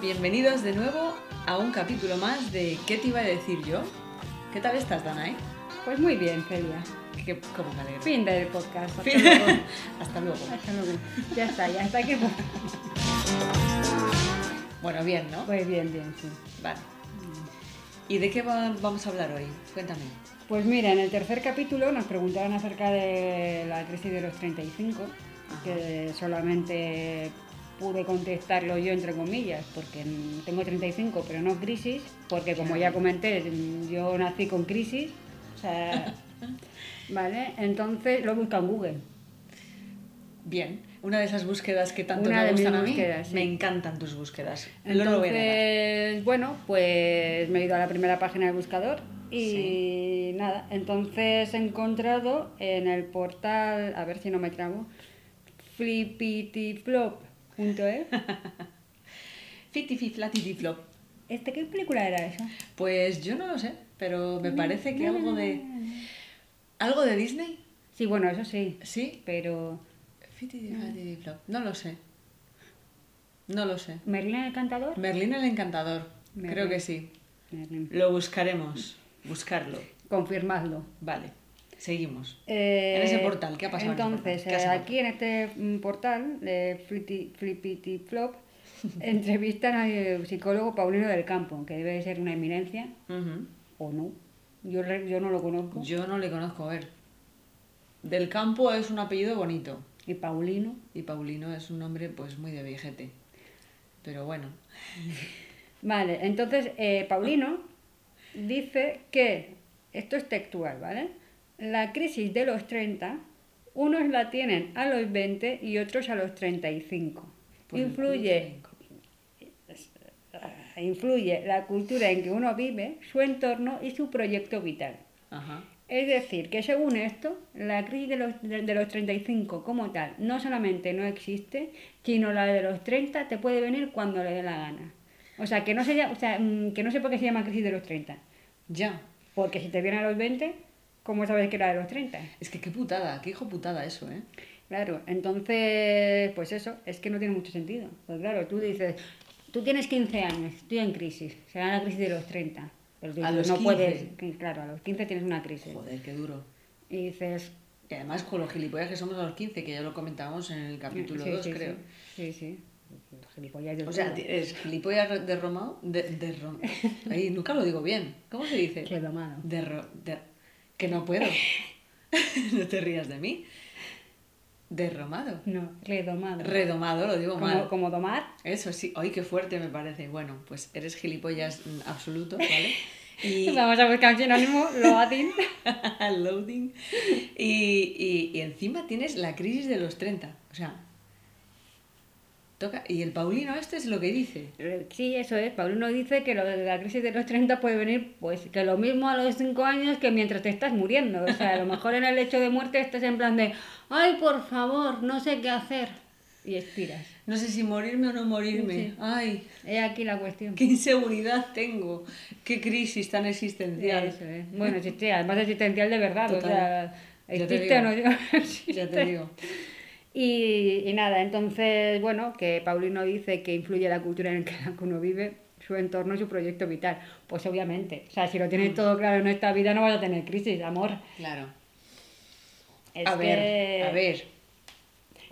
bienvenidos de nuevo a un capítulo más de ¿Qué te iba a decir yo? ¿Qué tal estás, Danae? Pues muy bien, Celia. ¿Qué, ¿Cómo me alegro? Fin del podcast. Hasta Fin. luego. Hasta luego. Hasta luego. Ya está, ya está que. Bueno, bien, ¿no? Pues bien, bien, sí. Vale. ¿Y de qué va- vamos a hablar hoy? Cuéntame. Pues mira, en el tercer capítulo nos preguntaron acerca de la crisis de los 35, que solamente pude contestarlo yo entre comillas, porque tengo 35, pero no crisis, porque como ya comenté, yo nací con crisis, o sea, ¿vale? Entonces lo busca en Google. Bien. Una de esas búsquedas que tanto Una me gustan a mí. sí. Me encantan tus búsquedas. No lo voy a negar. Entonces, bueno, pues me he ido a la primera página del buscador y Sí. nada, entonces he encontrado en el portal, a ver si no me trabo, flippityflop.es. Fitifi flatiti flop. ¿Este qué película era eso? Pues yo no lo sé, pero me parece que algo de. ¿Algo de Disney? Sí, bueno, eso sí, ¿Sí? pero flatiti flop. No lo sé. No lo sé. ¿Merlín el Encantador? Merlín el Encantador. Merlín. Creo que sí. Merlín. Lo buscaremos. Buscarlo. Confirmadlo. Vale. Seguimos. Eh, En ese portal, ¿qué ha pasado Entonces, eh, aquí en este mm, portal, de Flippity- Flop, entrevistan al psicólogo Paulino del Campo, que debe de ser una eminencia, o no. Yo, yo no lo conozco. Yo no le conozco, a ver. Del campo es un apellido bonito. Y Paulino. Y Paulino es un nombre pues muy de viejete. Pero bueno. Vale, entonces eh, Paulino dice que, esto es textual, ¿vale? La crisis de los 30, unos la tienen a los 20 y otros a los 35. Por el Influye influye la cultura en que uno vive, su entorno y su proyecto vital. Ajá. Es decir, que según esto, la crisis de los, de, de los 35 como tal no solamente no existe, sino la de los 30 te puede venir cuando le dé la gana. O sea, que no, se o sea, mm, que no sé por qué se llama crisis de los 30. Ya. Porque si te viene a los 20, ¿cómo sabes que era de los 30? Es que qué putada, qué hijo putada eso, ¿eh? Claro, entonces, pues eso, es que no tiene mucho sentido. Pues claro, tú dices, tú tienes 15 años, estoy en crisis, será la crisis de los 30. Pero tú A dices, los no 15. puedes, claro, a los 15 tienes una crisis. Joder, qué duro. Y dices, Y además con los gilipollas que somos a los 15, que ya lo comentábamos en el capítulo sí, 2, sí, creo. Sí, sí. sí. Gilipollas del O sea. ¿eres gilipollas de Romao? De, de Ay, nunca lo digo bien. ¿Cómo se dice? Cledomano. De, de- Que no puedo. no te rías de mí. Derromado. No, redomado. Redomado, lo digo mal. como, domar. Eso sí. Ay, qué fuerte me parece. Bueno, pues eres gilipollas absoluto, ¿vale? Y... Vamos a buscar un sinónimo, loading. Loading. Y, y, y encima tienes la crisis de los 30. O sea, toca. Y el Paulino este es lo que dice. Eh, Sí, eso es. Paulino dice que lo de la crisis de los 30 puede venir, pues, que lo mismo a los 5 años que mientras te estás muriendo. O sea, a lo mejor en el hecho de muerte estás en plan de, ay, por favor, no sé qué hacer. Y expiras. No sé si morirme o no morirme. Sí. Ay, He aquí la cuestión. qué inseguridad tengo. Qué crisis tan existencial. Eso es. Bueno, existe, además existencial de verdad. O Total. sea, Ya te existe o no existe. Ya te digo. Y, y nada, entonces, bueno, que Paulino dice que influye la cultura en la que uno vive, su entorno y su proyecto vital. Pues obviamente, o sea, si lo Mm. tienes todo claro en esta vida no vas a tener crisis, amor. Claro. Es a ver, a ver.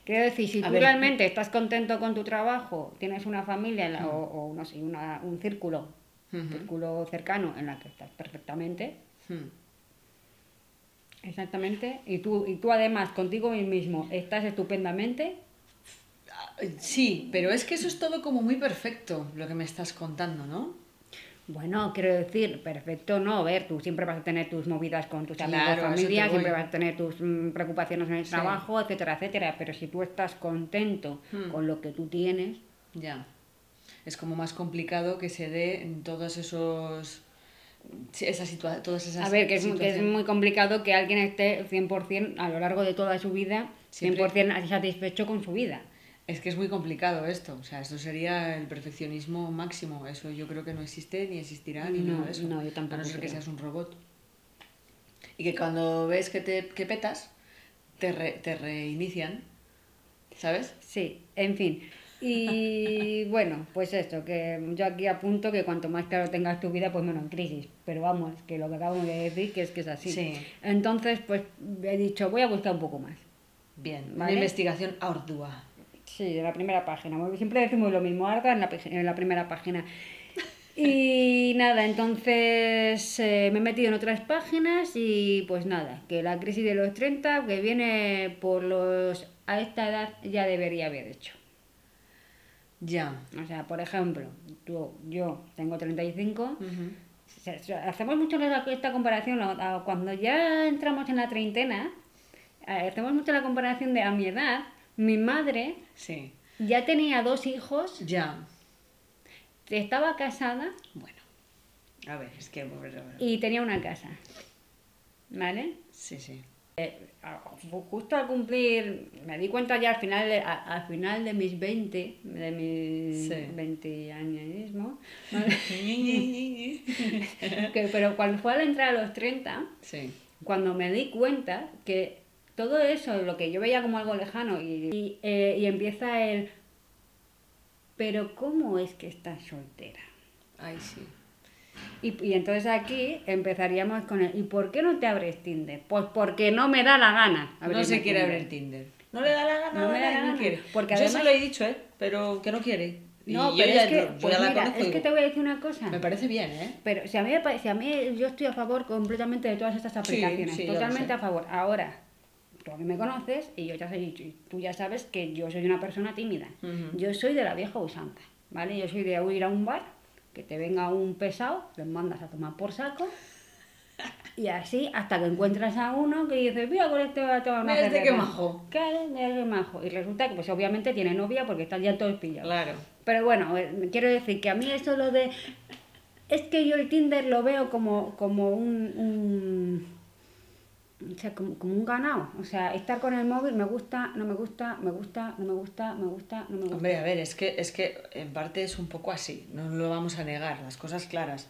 Quiero decir, si A tú ver. realmente estás contento con tu trabajo, tienes una familia la- o, o, no sé, una- un círculo, Ujú. círculo cercano en la que estás perfectamente, Hmm. Exactamente, y tú, y tú además contigo mismo estás estupendamente, Ah, Sí, pero es que eso es todo como muy perfecto lo que me estás contando, ¿no? Bueno, quiero decir, perfecto, no, a ver, tú siempre vas a tener tus movidas con tus amigos, Claro, familia, siempre vas a tener tus mm, preocupaciones en el Sí. trabajo, etcétera, etcétera, pero si tú estás contento Hmm. con lo que tú tienes, Ya. Es como más complicado que se dé en todos esos. Esa situa todas esas a ver, que es, que es muy complicado que alguien esté 100% a lo largo de toda su vida, Siempre. 100% satisfecho con su vida. Es que es muy complicado esto. O sea, esto sería el perfeccionismo máximo. Eso yo creo que no existe, ni existirá, ni No, nada de eso. no, yo tampoco A no ser que creo. seas un robot. Y que cuando ves que te que petas, te, re- te reinician. ¿Sabes? Sí, en fin. Y bueno, pues esto, que yo aquí apunto que cuanto más claro tengas tu vida, pues menos en crisis. Pero vamos, que lo que acabo de decir, que es que es así. Sí. Entonces, pues he dicho, voy a buscar un poco más. Bien, una Vale. investigación ardua. Sí, de la primera página. Siempre decimos lo mismo, Arga en la, en la primera página. Y nada, entonces eh, me he metido en otras páginas y pues nada, que la crisis de los 30, que viene por los... A esta edad ya debería haber hecho. Ya. O sea, por ejemplo, tú, yo tengo 35, Ujú. se- se- hacemos mucho esta comparación a- a cuando ya entramos en la treintena, eh, hacemos mucho la comparación de a mi edad, mi madre Sí. ya tenía dos hijos, Ya. estaba casada Bueno. A ver, es que... y tenía una casa. ¿Vale? Sí, sí. Eh, justo al cumplir, me di cuenta ya al final de, a- al final de mis 20, de mis Sí. 20 añismo, ¿vale? que, pero cuando fue al entrar a los 30, Sí. cuando me di cuenta que todo eso, lo que yo veía como algo lejano, y, y, eh, y empieza el, pero ¿cómo es que estás soltera? Ay, sí. Y, y entonces aquí empezaríamos con el, ¿y por qué no te abres Tinder? Pues porque no me da la gana. no se quiere Tinder. abrir Tinder. No le da la gana, No me da la no gana, quiere. porque yo se además- lo he dicho, ¿eh? Pero que no quiere. Y No, yo pero ya, es que, pues mira, es y que te voy a decir una cosa. Me parece bien, ¿eh? Pero si a mí, me pare- si a mí yo estoy a favor completamente de todas estas aplicaciones, sí, totalmente a favor. Ahora, tú a mí me conoces y yo ya sé, y tú ya sabes que yo soy una persona tímida. Yo soy de la vieja usanza, ¿vale? Yo soy de ir a un bar, que te venga un pesado, les mandas a tomar por saco. Y así hasta que encuentras a uno que dice, mira, con este va a tomar una Mira este cerveza". qué majo. Claro, mira qué majo. Y resulta que pues obviamente tiene novia porque están ya todos pillados. Claro. Pero bueno, eh, quiero decir que a mí eso lo de... Es que yo el Tinder lo veo como, como un... un- o sea, como, como un ganado. O sea, estar con el móvil me gusta, no me gusta, me gusta, no me gusta, me gusta, no me gusta. Hombre, a ver, es que, es que en parte es un poco así, no lo vamos a negar, las cosas claras.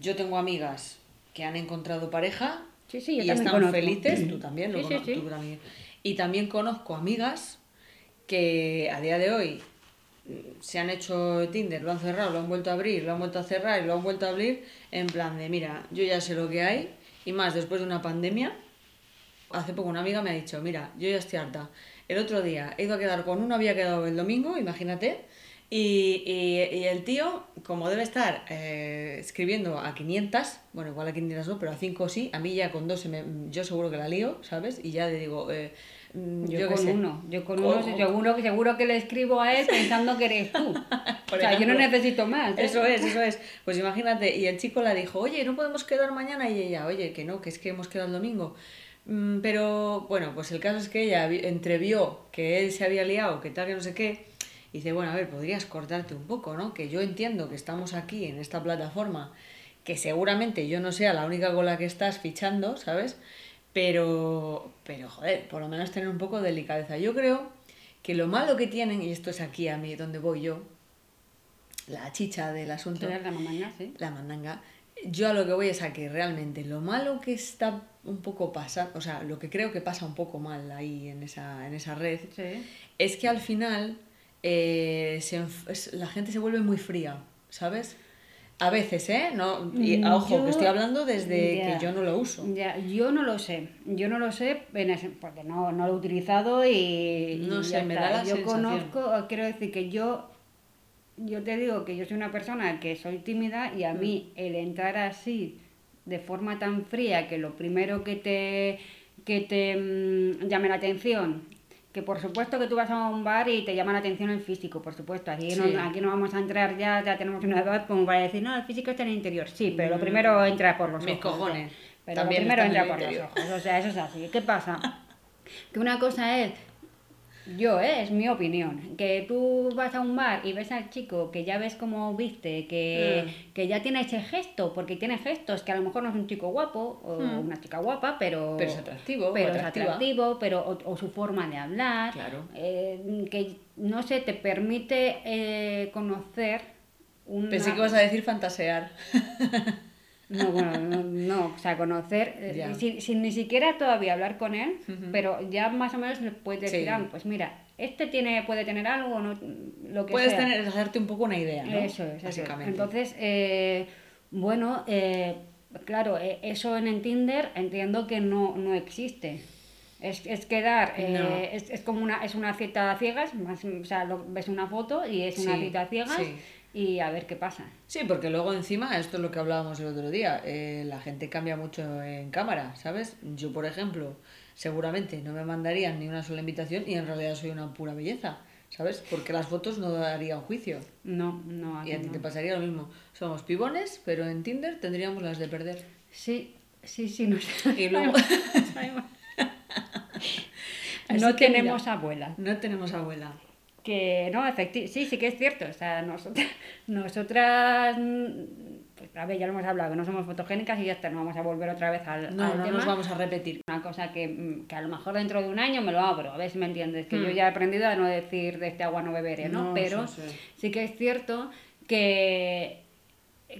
Yo tengo amigas que han encontrado pareja Sí, sí, yo y están conozco. felices, tú también, lo Sí, sí, cono- sí. tú también. Y también conozco amigas que a día de hoy mm, se han hecho Tinder, lo han cerrado, lo han vuelto a abrir, lo han vuelto a cerrar y lo han vuelto a abrir en plan de, mira, yo ya sé lo que hay y más después de una pandemia. Hace poco una amiga me ha dicho, mira, yo ya estoy harta. El otro día he ido a quedar con uno, había quedado el domingo, imagínate, y, y- y el tío, como debe estar eh, escribiendo a 500, bueno, igual a 500 no, pero a 5 sí, a mí ya con dos se me- yo seguro que la lío, ¿sabes? Y ya le digo, eh, mm, Yo, qué con uno, yo con uno o- seguro, que- seguro que le escribo a él pensando que eres tú. O sea, yo no ejemplo. necesito más. ¿eh? Eso es, eso es. Pues imagínate, y el chico la dijo, oye, ¿no podemos quedar mañana? Y ella, oye, que no, que es que hemos quedado el domingo. Mm, Pero bueno, pues el caso es que ella vi- entrevió que él se había liado, que tal, que no sé qué. Y dice, bueno, a ver, podrías cortarte un poco, ¿no? Que yo entiendo que estamos aquí en esta plataforma, que seguramente yo no sea la única con la que estás fichando, ¿sabes? Pero, pero joder, por lo menos tener un poco de delicadeza. Yo creo que lo malo que tienen, y esto es aquí a mí donde voy yo, la chicha del asunto, la mamá, sí. la mandanga. Yo a lo que voy es a que realmente lo malo que está un poco pasando, o sea, lo que creo que pasa un poco mal ahí en esa, en esa red, Sí. es que al final eh, se la gente se vuelve muy fría, ¿sabes? A veces, ¿eh? No, y Mm, ojo, yo- que estoy hablando desde Ya. que yo no lo uso. Ya, yo no lo sé, yo no lo sé porque no, no lo he utilizado y, No y sé, me da la Yo sensación. conozco, quiero decir que yo, yo te digo que yo soy una persona que soy tímida y a Mm. mí el entrar así de forma tan fría que lo primero que te, que te mm, llame la atención, que por supuesto que tú vas a un bar y te llama la atención el físico, por supuesto, aquí, Sí. no, aquí no vamos a entrar ya, ya tenemos una edad como para decir, no, el físico está en el interior, sí, pero lo Mm. primero entra por los Mis ojos. cojones. Pero También lo primero en entra por los interior. ojos, o sea, eso es así. ¿Qué pasa? Que una cosa es, yo, ¿eh? es mi opinión, que tú vas a un bar y ves al chico que ya ves cómo viste, que, Mm. que ya tiene ese gesto, porque tiene gestos, que a lo mejor no es un chico guapo o Mm. una chica guapa, pero, Pero es atractivo, pero es atractivo, pero, o, o su forma de hablar, Claro. eh, que no sé, te permite eh, conocer una... Pensé que ibas a decir fantasear. No, bueno, no, no, o sea, conocer, eh, sin, sin ni siquiera todavía hablar con él, pero ya más o menos le puedes decir, Sí. ah, pues mira, este tiene, puede tener algo, no, lo que Puedes sea. tener, hacerte un poco una idea, ¿no? Eso es, eso. Básicamente. Entonces, eh, bueno, eh, claro, eh, eso en Tinder entiendo que no, no existe. Es, es quedar, eh, No. es, es como una, es una cita a ciegas, más, o sea, lo- ves una foto y es una cita a ciegas sí. Y a ver qué pasa. Sí, porque luego encima, esto es lo que hablábamos el otro día, eh, la gente cambia mucho en cámara, ¿sabes? Yo, por ejemplo, seguramente no me mandarían ni una sola invitación y en realidad soy una pura belleza, ¿sabes? Porque las fotos no darían juicio. No, no, Y a ti no. te pasaría lo mismo. Somos pibones, pero en Tinder tendríamos las de perder. Sí, sí, sí, no. Y luego- no tenemos mira. abuela. No tenemos abuela. Que no, efectivamente, sí, sí que es cierto. O sea, nosotras, nosotras mm, pues, a ver, ya lo hemos hablado, que no somos fotogénicas y ya está, no vamos a volver otra vez al, No, al no tema. nos vamos a repetir. Una cosa que, mm, que a lo mejor dentro de un año me lo abro, a ver si me entiendes, que yo Hmm. ya he aprendido a no decir de este agua no beberé, ¿no? No, Pero sí, sí. sí que es cierto que,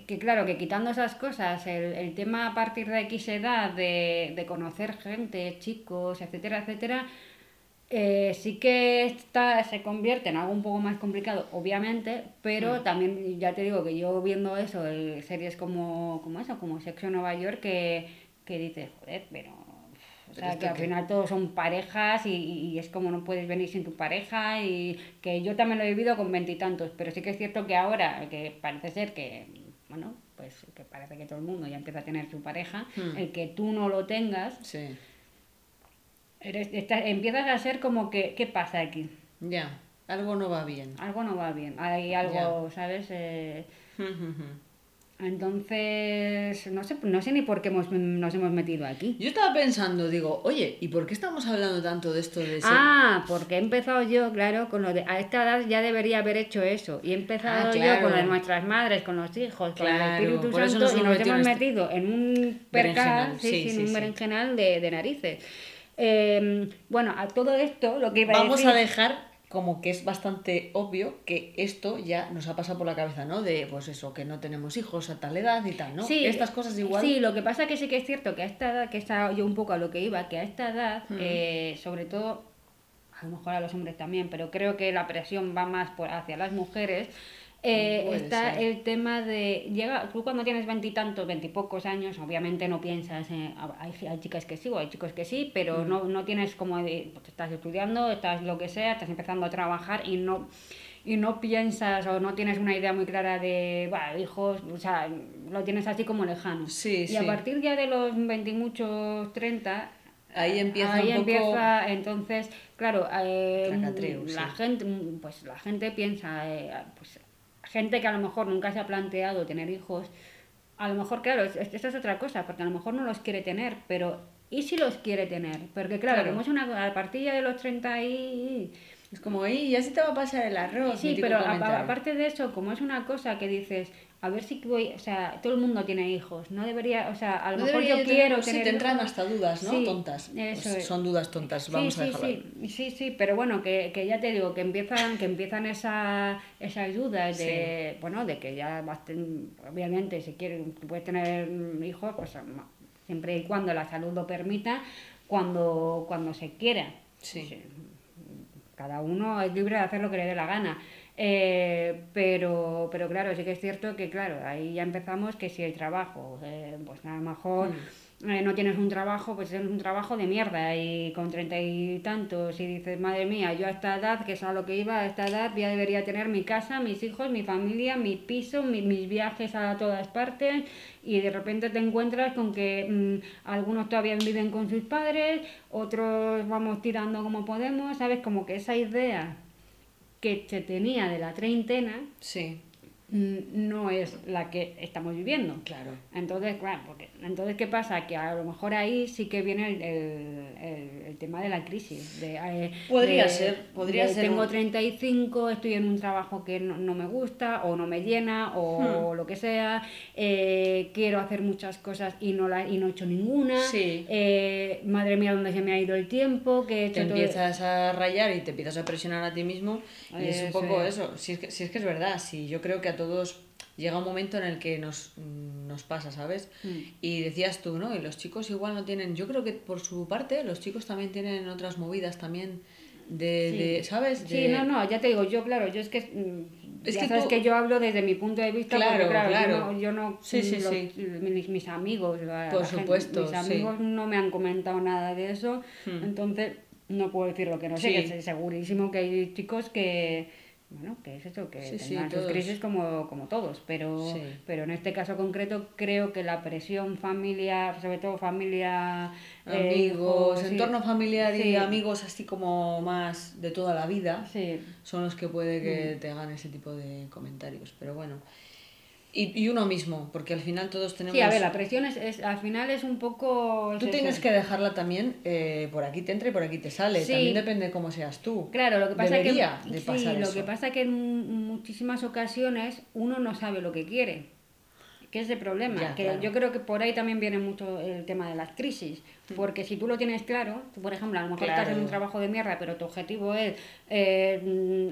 que claro, que quitando esas cosas, el, el tema a partir de X edad, de, de conocer gente, chicos, etcétera, etcétera, eh, sí que está, se convierte en algo un poco más complicado, obviamente, pero Hmm. también ya te digo que yo viendo eso, el- series como, como eso, como Sexo Nueva York, que, que dices, joder, pero... O sea, que al final todos son parejas y, y es como no puedes venir sin tu pareja y que yo también lo he vivido con veintitantos, pero sí que es cierto que ahora, que parece ser que, bueno, pues que parece que todo el mundo ya empieza a tener su pareja, Hmm. el que tú no lo tengas, Sí, eres, estás- empiezas a ser como que, ¿qué pasa aquí? ya. Algo no va bien. Algo no va bien, hay algo, ¿sabes? Eh, entonces, no sé, no sé ni por qué hemos, nos hemos metido aquí. Yo estaba pensando, digo, oye, ¿y por qué estamos hablando tanto de esto de ser... Ah, porque he empezado yo, claro, con lo de a esta edad ya debería haber hecho eso. Y he empezado Ah, yo claro. con de nuestras madres, con los hijos, con el Claro, Espíritu por eso Santo nos y nos hemos este- metido en un percal, sí, sí, sí, en sí, un berenjenal de, de narices. Eh, bueno, a todo esto lo que iba a Vamos decir... a dejar como que es bastante obvio que esto ya nos ha pasado por la cabeza, ¿no? De, pues eso, que no tenemos hijos a tal edad y tal, ¿no? Sí, Estas cosas igual... Sí, lo que pasa que sí que es cierto que a esta edad, que está yo un poco a lo que iba, que a esta edad, Mm. eh, sobre todo, a lo mejor a los hombres también, pero creo que la presión va más por hacia las mujeres. Eh, está ser. el tema de llega tú cuando tienes veintitantos veintipocos años obviamente no piensas en- hay, hay chicas que sí o hay chicos que sí Mm. pero no, no tienes como de, pues, estás estudiando estás lo que sea estás empezando a trabajar y no y no piensas o no tienes una idea muy clara de "Buah, hijos o sea lo tienes así como lejano Sí, y sí. a partir ya de los 20 y muchos 30 Ahí empieza ahí un poco... empieza entonces claro eh, la sí. gente pues la gente piensa eh, pues gente que a lo mejor nunca se ha planteado tener hijos a lo mejor claro es- es- otra cosa porque a lo mejor no los quiere tener pero y si los quiere tener porque claro, Claro. como es una a partir ya de los 30 y Es como, y ya se te va a pasar el arroz. Sí, pero a- aparte de eso, como es una cosa que dices, a ver si voy, o sea, todo el mundo tiene hijos, no debería, o sea, a lo No mejor yo tener- quiero sí, tener te entran hasta dudas, ¿no? Sí, tontas. eso Pues es. Son dudas tontas, Sí, vamos a sí, dejarlo sí, ahí. sí, sí, pero bueno, que, que ya te digo, que empiezan, que empiezan esa, esas dudas de, bueno, de que ya obviamente si quieres, puedes tener hijos, pues siempre y cuando la salud lo permita, cuando, cuando se quiera. Sí. Cada uno es libre de hacer lo que le dé la gana. Eh, pero, pero claro, sí que es cierto que, claro, ahí ya empezamos que si el trabajo, eh, pues a lo mejor Mm. eh, no tienes un trabajo, pues es un trabajo de mierda y con treinta y tantos y dices, madre mía, yo a esta edad, que es a lo que iba, a esta edad ya debería tener mi casa, mis hijos, mi familia, mi piso, mi- mis viajes a todas partes y de repente te encuentras con que mm, algunos todavía viven con sus padres, otros vamos tirando como podemos, ¿sabes? Como que esa idea que se tenía de la treintena Sí, no es la que estamos viviendo. claro. Entonces, claro, porque, entonces, ¿qué pasa? Que a lo mejor ahí sí que viene el, el- el- el tema de la crisis. De, eh, Podría de- ser, podría de ser Tengo un- 35, estoy en un trabajo que no, no me gusta o no me llena Hmm. o lo que sea. eh, quiero hacer muchas cosas y no, la, y no he hecho ninguna. Sí. eh, madre mía, ¿dónde se me ha ido el tiempo? Que he Te todo- empiezas a rayar y te empiezas a presionar a ti mismo y es un poco es. eso. Si es, que, si es que es verdad, si yo creo que a todos llega un momento en el que nos, mm, nos pasa, ¿sabes? Mm. Y decías tú, ¿no? Y los chicos igual no tienen, yo creo que por su parte los chicos también tienen otras movidas también de, Sí. de ¿sabes? Sí, no, no, ya te digo, yo, claro, yo es que. mm, Es ya que sabes tú- que yo hablo desde mi punto de vista, Claro, porque, claro, claro. yo no. Yo no Sí, sí, los- sí. Mis, mis amigos, Por la gente- supuesto, mis sí. amigos no me han comentado nada de eso, Hmm. entonces no puedo decir lo que no sé, Sí. que sé segurísimo que hay chicos que. Bueno, que es eso, que Sí, sí, tendrán sus crisis como, como todos, pero, Sí. pero en este caso concreto creo que la presión familiar, sobre todo familia, eh, amigos, hijos, sí. entorno familiar y amigos así como más de toda la vida Sí, son los que puede que Mm. te hagan ese tipo de comentarios. Pero bueno. Y, y uno mismo, porque al final todos tenemos... Sí, a ver, la presión es, es- al final es un poco... Tú es tienes que dejarla también, eh, por aquí te entra y por aquí te sale. Sí. También depende de cómo seas tú. Claro, lo que pasa Debería que de sí, pasar lo eso. que pasa que en muchísimas ocasiones uno no sabe lo que quiere. Que es el problema, Ya, que claro. yo creo que por ahí también viene mucho el tema de las crisis, porque si tú lo tienes claro, tú, por ejemplo, a lo mejor estás en un trabajo de mierda, pero tu objetivo es eh,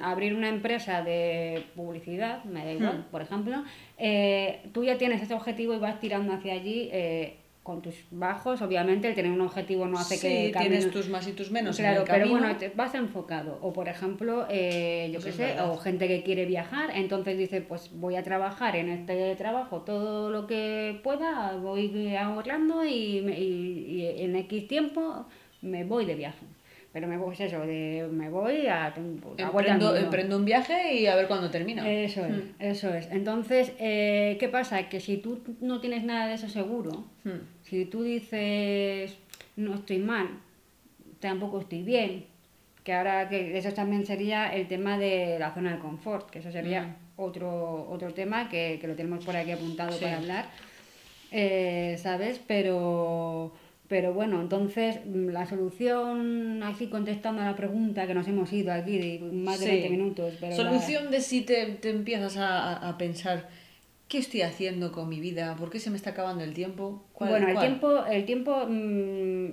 mm, abrir una empresa de publicidad, me da igual, Mm. por ejemplo, eh, tú ya tienes ese objetivo y vas tirando hacia allí eh, con tus bajos, obviamente el tener un objetivo no hace sí, que el tienes tus más y tus menos Claro, en el pero camino. bueno, te vas enfocado. O por ejemplo, eh, yo qué sé, verdad. o gente que quiere viajar, entonces dice, pues voy a trabajar en este trabajo todo lo que pueda, voy ahorrando y, me- y- y en X tiempo me voy de viaje. Pero me voy, es eso, de, me voy a, Emprendo, emprendo un viaje y a ver cuándo termina. Eso es, Mm. eso es. Entonces, eh, ¿qué pasa? Que si tú no tienes nada de eso seguro, Hmm. Si tú dices, no estoy mal, tampoco estoy bien, que ahora que eso también sería el tema de la zona de confort, que eso sería Mm. otro, otro tema que, que lo tenemos por aquí apuntado Sí. para hablar, eh, ¿sabes? Pero, pero bueno, entonces mm, la solución, así contestando a la pregunta que nos hemos ido aquí de más de Sí. 20 minutos, pero la- Solución de si te, te empiezas a- a pensar, ¿qué estoy haciendo con mi vida? ¿Por qué se me está acabando el tiempo? ¿Cuál- bueno, el tiempo, el tiempo, mm,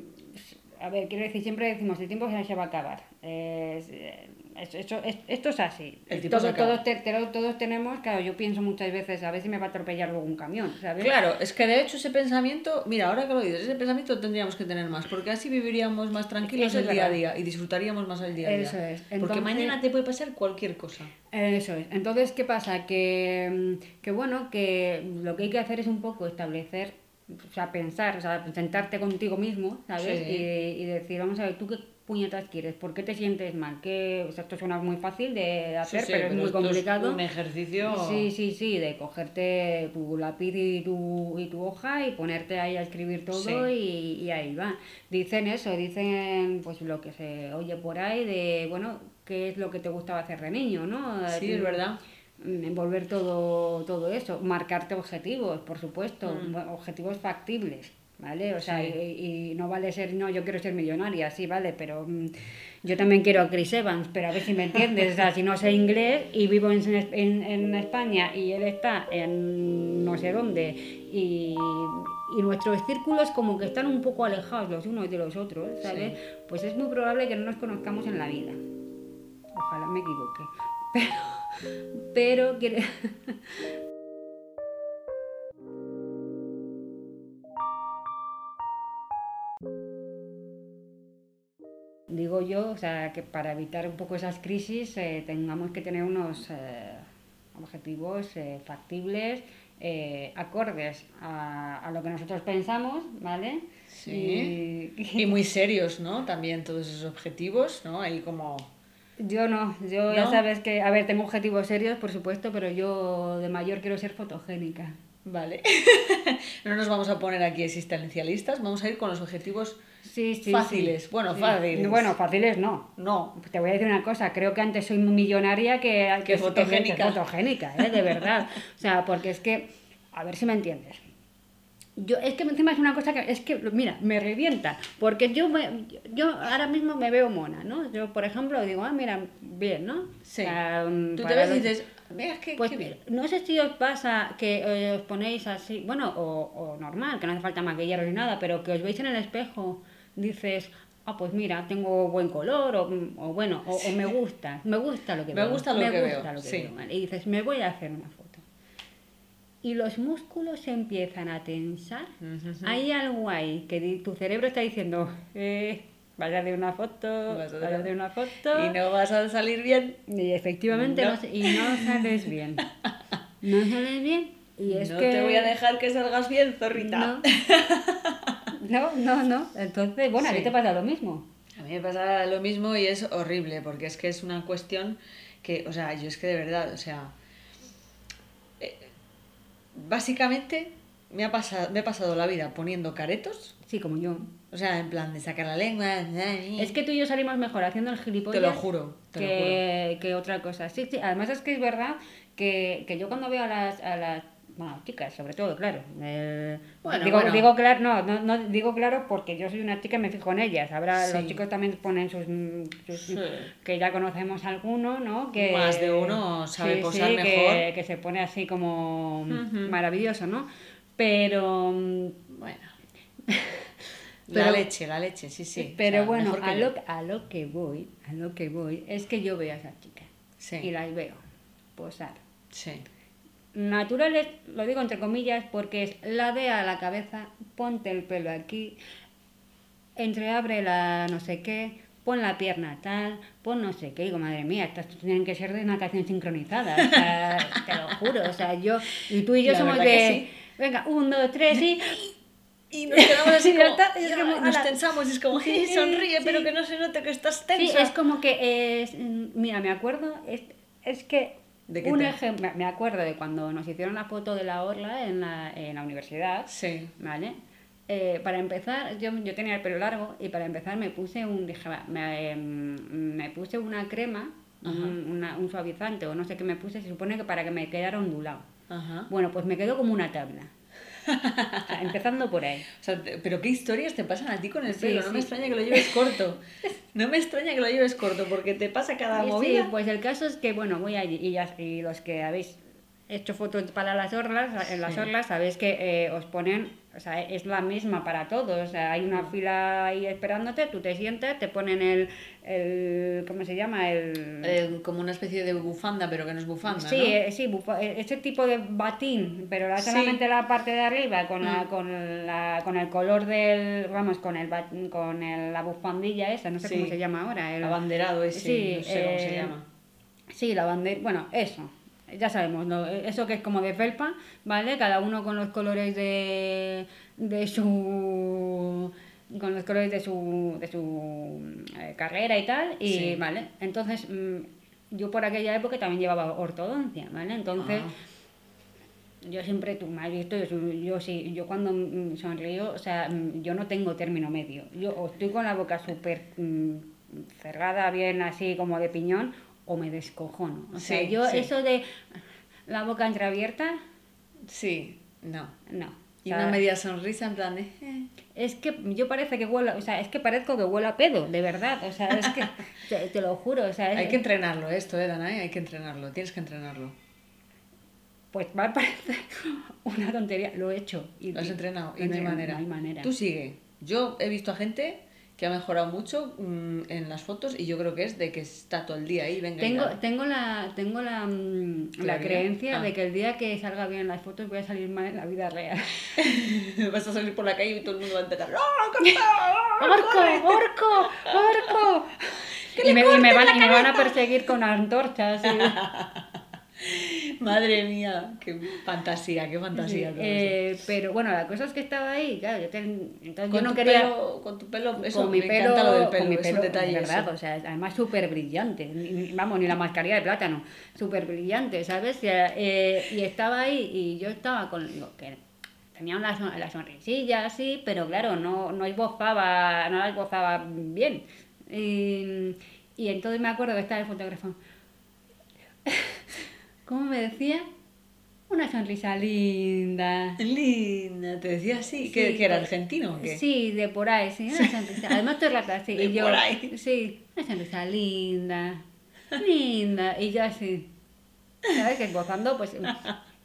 a ver, quiero decir, siempre decimos, el tiempo se va a acabar. Eh, es- eso- es- esto es así. Se Todos, te- todos tenemos, claro, yo pienso muchas veces, a ver si me va a atropellar luego un camión, ¿sabes? Claro, es que de hecho ese pensamiento, mira, ahora que lo dices, ese pensamiento tendríamos que tener más, porque así viviríamos más tranquilos Eso el día a día y disfrutaríamos más el día a día. Eso es. Porque mañana te puede pasar cualquier cosa. Eso es. Entonces, ¿qué pasa? Que, mm, que bueno, que lo que hay que hacer es un poco establecer, o sea, pensar, o sea, sentarte contigo mismo, ¿sabes? Sí. Y, y decir, vamos a ver, ¿tú qué puñetas quieres? ¿Por qué te sientes mal? ¿Qué... O sea, esto suena muy fácil de hacer, Sí, sí, pero es muy complicado. un ejercicio. Sí, sí, sí, de cogerte tu lápiz y tu, y tu hoja y ponerte ahí a escribir todo Sí. y, y ahí va. Dicen eso, dicen pues lo que se oye por ahí de, bueno, qué es lo que te gustaba hacer de niño, ¿no? Sí, es verdad. Mm, Envolver todo, todo eso, marcarte objetivos, por supuesto, Mm. objetivos factibles. ¿Vale? O sea, Sí. y, y no vale ser, no, yo quiero ser millonaria, sí, vale, pero mm, yo también quiero a Chris Evans, pero a ver si me entiendes, o sea, si no sé inglés y vivo en, en, en España y él está en no sé dónde y, y nuestros círculos como que están un poco alejados los unos de los otros, ¿sabes? Pues es muy probable que no nos conozcamos en la vida. Ojalá me equivoque. Pero, pero Digo yo, o sea, que para evitar un poco esas crisis eh, tengamos que tener unos eh, objetivos eh, factibles, eh, acordes a, a lo que nosotros pensamos, ¿vale? Sí. Y- Y muy serios, ¿no? También todos esos objetivos, ¿no? Ahí como... Yo no, yo ya sabes que, a ver, tengo objetivos serios, por supuesto, pero yo de mayor quiero ser fotogénica. Vale. no nos vamos a poner aquí existencialistas, vamos a ir con los objetivos Sí, sí. Fáciles, sí. bueno, fáciles. Bueno, fáciles no. No. Te voy a decir una cosa, creo que antes soy millonaria que, Que fotogénica. que fotogénica, ¿eh? de verdad. O sea, porque es que, a ver si me entiendes. Yo, es que encima es una cosa que, es que, mira, me revienta, porque yo, me- yo ahora mismo me veo mona, ¿no? Yo, por ejemplo, digo, ah, mira, bien, ¿no? Sí. O sea, Tú te ves y dices, veas que Pues no sé si os pasa que eh, os ponéis así, bueno, o, o normal, que no hace falta maquillaros ni nada, pero que os veis en el espejo, dices, ah, pues mira, tengo buen color, o, o bueno, o, o me gusta, me gusta lo que Me veo. gusta lo que veo, gusta lo que sí. veo, ¿vale? Y dices, me voy a hacer una foto. y los músculos se empiezan a tensar. Hay algo ahí que tu cerebro está diciendo, eh, vaya de una foto, de una foto. Y no vas a salir bien. Y efectivamente No. no. se- y no sales bien. No sales bien. Y es no que... te voy a dejar que salgas bien, zorrita. No. no, no, no. Entonces, bueno, a ti te pasa lo mismo. A mí me pasa lo mismo y es horrible, porque es que es una cuestión que, o sea, yo es que de verdad, o sea, eh, básicamente me ha pasado, me he pasado la vida poniendo caretos, Sí, como yo. O sea, en plan de sacar la lengua. Es que tú y yo salimos mejor haciendo el gilipollas. Te lo juro, te lo que, que otra cosa. Sí, sí. Además es que es verdad que, que yo cuando veo a las, a las bueno, chicas, sobre todo, claro. eh, Bueno, digo, bueno. digo claro, no, no, no digo claro porque yo soy una chica y me fijo en ellas. Habrá, Sí. los chicos también ponen sus, sus- Sí. que ya conocemos alguno, ¿no? Que, Más de uno sabe sí, posar mejor. Que, que se pone así como maravilloso, ¿no? Pero mm, La leche, la leche, sí, sí. o Pero sea, bueno, a lo, a lo que voy, a lo que voy, es que yo veo a esas chicas Sí, y las veo posar. sí. Naturales, lo digo entre comillas, porque es la de a la cabeza, ponte el pelo aquí, entreabre la no sé qué, pon la pierna tal, pon no sé qué. Digo, madre mía, estas tienen que ser de natación sincronizada, o sea, te lo juro. O sea, yo y tú y yo La somos de. sí. Venga, un, dos, tres y. Y nos quedamos así Sí, como, está, es ya, como, nos tensamos y es como, Sí, "Eh, sonríe, sí. pero que no se note que estás Sí, tensa. es como que es. Mira, me acuerdo. Es, es que. ¿De qué un te- ejemplo. Me acuerdo de cuando nos hicieron la foto de la orla en la, en la universidad. Sí. ¿Vale? Eh, para empezar, yo, yo tenía el pelo largo y para empezar me puse un. dije, me, em, me puse una crema, un, una- un suavizante o no sé qué me puse, se supone que para que me quedara ondulado. Ajá. Bueno, pues me quedó como una tabla. O sea, empezando por ahí. O sea, pero qué historias te pasan a ti con el Sí, pelo. No me sí. extraña que lo lleves corto. No me extraña que lo lleves corto porque te pasa cada sí, movida. pues el caso es que, bueno, voy allí y, ya, y los que habéis hecho fotos para las orlas, en las Sí. orlas sabéis que eh, os ponen, o sea, es la misma para todos, o sea, hay una fila ahí esperándote, tú te sientas, te ponen el, el ¿cómo se llama? El... Eh, como una especie de bufanda, pero que no es bufanda, Sí, ¿no? eh, sí, bufa- ese tipo de batín, pero la- Sí. solamente la parte de arriba con, la, Mm. con, la, con el color del, vamos, con el bat- con el- la bufandilla esa, no sé Sí. cómo se llama ahora. El, Abanderado ese, Sí, no sé cómo se eh, llama. Sí, la bandera, bueno, eso, ya sabemos, ¿no? eso que es como de felpa, ¿vale? Cada uno con los colores de, de su con los colores de su, de su eh, carrera y tal, y Sí. vale, entonces mm, yo por aquella época también llevaba ortodoncia, ¿vale? Entonces Ah. yo siempre, tú me has visto, yo, yo sí, yo cuando mm, sonrío, o sea, mm, yo no tengo término medio. Yo o estoy con la boca súper cerrada, bien así como de piñón, o me descojono. O sea, yo sí. eso de la boca entreabierta, Sí, no. no. O Y sea, una media sonrisa en plan de... eh. Es que yo parece que huelo, o sea, es que parezco que huelo a pedo, de verdad. O sea, es que te, te lo juro, o sea, es- Hay que entrenarlo esto, eh, Dana, eh, hay que entrenarlo. Tienes que entrenarlo. pues va a parecer una tontería. Lo he hecho. Y, Lo has entrenado y no hay manera. No hay manera. Tú sigue. Yo he visto a gente que ha mejorado mucho mm, en las fotos y yo creo que es de que está todo el día ahí, venga. Tengo, tengo la, tengo la, mm, la creencia Ah. de que el día que salga bien en las fotos voy a salir mal en la vida real. Vas a salir por la calle y todo el mundo va a empezar. ¡Oh! ¡Orco! ¡Orco! ¡Orco! Y me, y me van, y me van a perseguir con antorchas. y- Madre mía, qué fantasía, qué fantasía. eso. Eh, pero bueno, la cosa es que estaba ahí, claro, yo, ten- entonces yo no quería... pelo, con tu pelo, eso, con mi me pelo, encanta lo del pelo, con mi pelo, detalle de verdad, eso. o sea, además súper brillante, ni- vamos, ni la mascarilla de plátano, súper brillante, ¿sabes? Y, eh, y estaba ahí y yo estaba con, digo, que tenía la, son- la sonrisilla así, pero claro, no, no esbozaba, no la esbozaba bien. Y, y entonces me acuerdo que estaba el fotógrafo, ¿cómo me decía? Una sonrisa linda. Linda, te decía así, que, Sí, que era argentino o qué? Sí, de por ahí, sí, una sonrisa. Además todo el rato así. De y yo, por ahí. Sí, una sonrisa linda, linda. Y yo así, ¿sabes? Que gozando, pues...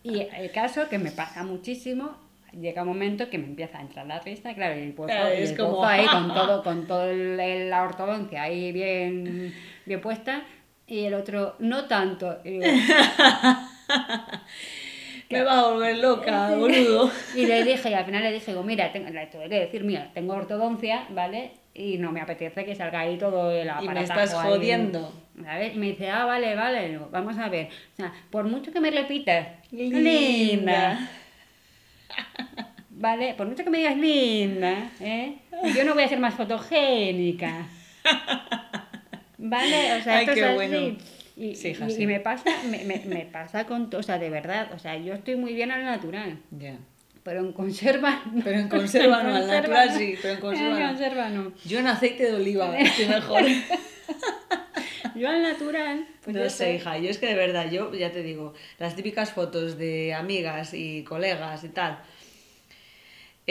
Y el caso que me pasa muchísimo, llega un momento que me empieza a entrar la risa, claro, y el pozo, Claro, y es el como- pozo ahí con todo, con todo el- la ortodoncia ahí bien, bien puesta, y el otro, no tanto. Y digo, Me va a volver loca, boludo. Y le dije, y al final le dije, digo, mira, tengo, le tuve que decir, mira, tengo ortodoncia, ¿vale? Y no me apetece que salga ahí todo el Y aparatajo me estás ahí, jodiendo. ¿sabes? Y me dice, ah, vale, vale. Digo, vamos a ver. O sea, por mucho que me repitas, Linda. linda. Vale, por mucho que me digas linda, ¿eh? Yo no voy a ser más fotogénica. Vale, o sea, Ay, esto qué es así. bueno. Y, Sí, hija, y- sí. y me pasa, me, me, me pasa con, to- o sea, de verdad, o sea, yo estoy muy bien al natural, Ya. pero en conserva no. Pero en conserva no, al natural sí, pero en conserva En no. conserva no. Yo en aceite de oliva estoy mejor. Yo al natural, pues no sé, sé. hija, yo es que de verdad, yo ya te digo, las típicas fotos de amigas y colegas y tal,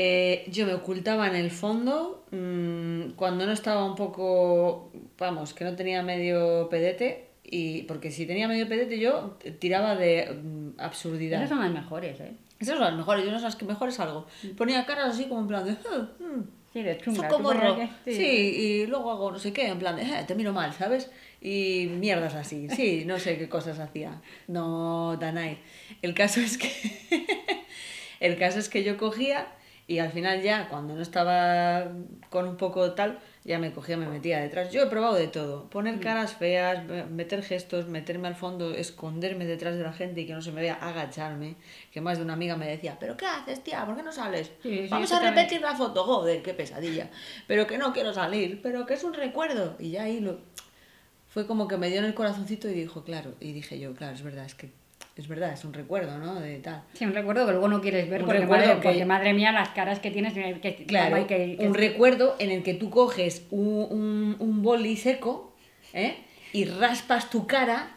eh, yo me ocultaba en el fondo mm, cuando no estaba un poco, vamos, que no tenía medio pedete, y porque si tenía medio pedete yo tiraba de mm, absurdidad. Esas son las mejores, ¿eh? Esas son las mejores, yo no sé las que mejores algo. Ponía caras así como en plan de... "Ah, mm, Sí, de chunga. pones que- Sí. y luego hago no sé qué, en plan de, "Eh, te miro mal, ¿sabes? Y mierdas así. Sí, no sé qué cosas hacía. No, Danai. El caso es que. el caso es que yo cogía y al final ya, cuando no estaba con un poco tal, ya me cogía, me metía detrás. Yo he probado de todo. Poner caras feas, me- meter gestos, meterme al fondo, esconderme detrás de la gente y que no se me vea, agacharme. Que más de una amiga me decía, ¿pero qué haces, tía? ¿Por qué no sales? Sí, Vamos a repetir la foto. Joder, qué pesadilla. Pero que no quiero salir, pero que es un recuerdo. Y ya ahí lo... Fue como que me dio en el corazoncito y dijo, claro. Y dije yo, claro, es verdad, es que es verdad, es un recuerdo, ¿no? De tal. Sí, un recuerdo que luego no quieres ver Un porque, recuerdo madre, que- porque madre mía las caras que tienes que, Claro, que- que- un recuerdo en el que tú coges un, un, un boli seco ¿eh? y raspas tu cara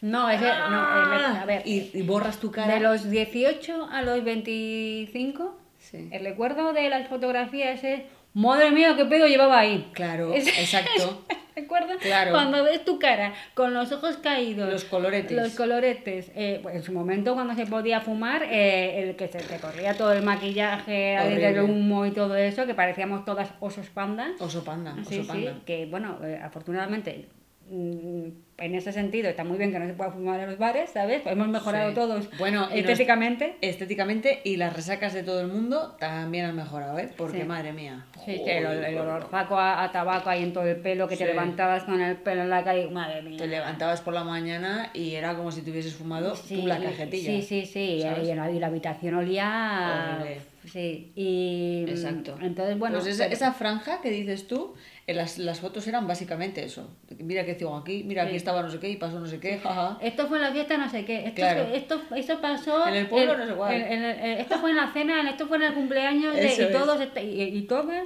no, no, el- a ver, y, y borras tu cara. de los 18 a los 25 Sí. el recuerdo de las fotografías es madre mía qué pedo llevaba ahí Claro, Es- exacto. ¿Recuerdas? Claro. Cuando ves tu cara con los ojos caídos, Los coloretes. los coloretes, eh, pues en su momento cuando se podía fumar, eh, el que se te corría todo el maquillaje, el humo y todo eso, que parecíamos todas osos pandas. Oso panda, oso Sí, sí, panda. que bueno, eh, afortunadamente en ese sentido está muy bien que no se pueda fumar en los bares, ¿sabes? Hemos mejorado Sí. todos Bueno, estéticamente. Estéticamente y las resacas de todo el mundo también han mejorado, ¿eh? Porque Sí. madre mía. Sí, sí, el, el olor zaco a, a tabaco ahí en todo el pelo, que te levantabas con el pelo en la calle, madre mía. Te levantabas por la mañana y era como si te hubieses fumado tú la cajetilla. Sí, sí, sí. ¿sabes? Y la, y la habitación olía. Horrible. Sí. Y. Exacto. Entonces, bueno. Pues esa, pero- esa franja que dices tú, las, las fotos eran básicamente eso. Mira qué ciego aquí, mira aquí Sí. estaba no sé qué y pasó no sé qué, jaja. Esto fue en la fiesta, no sé qué. Esto, Claro. esto, esto pasó. En el pueblo no sé cuál. el- esto fue en la cena, en- esto fue en el cumpleaños. de- y todos. est- Y, y todas.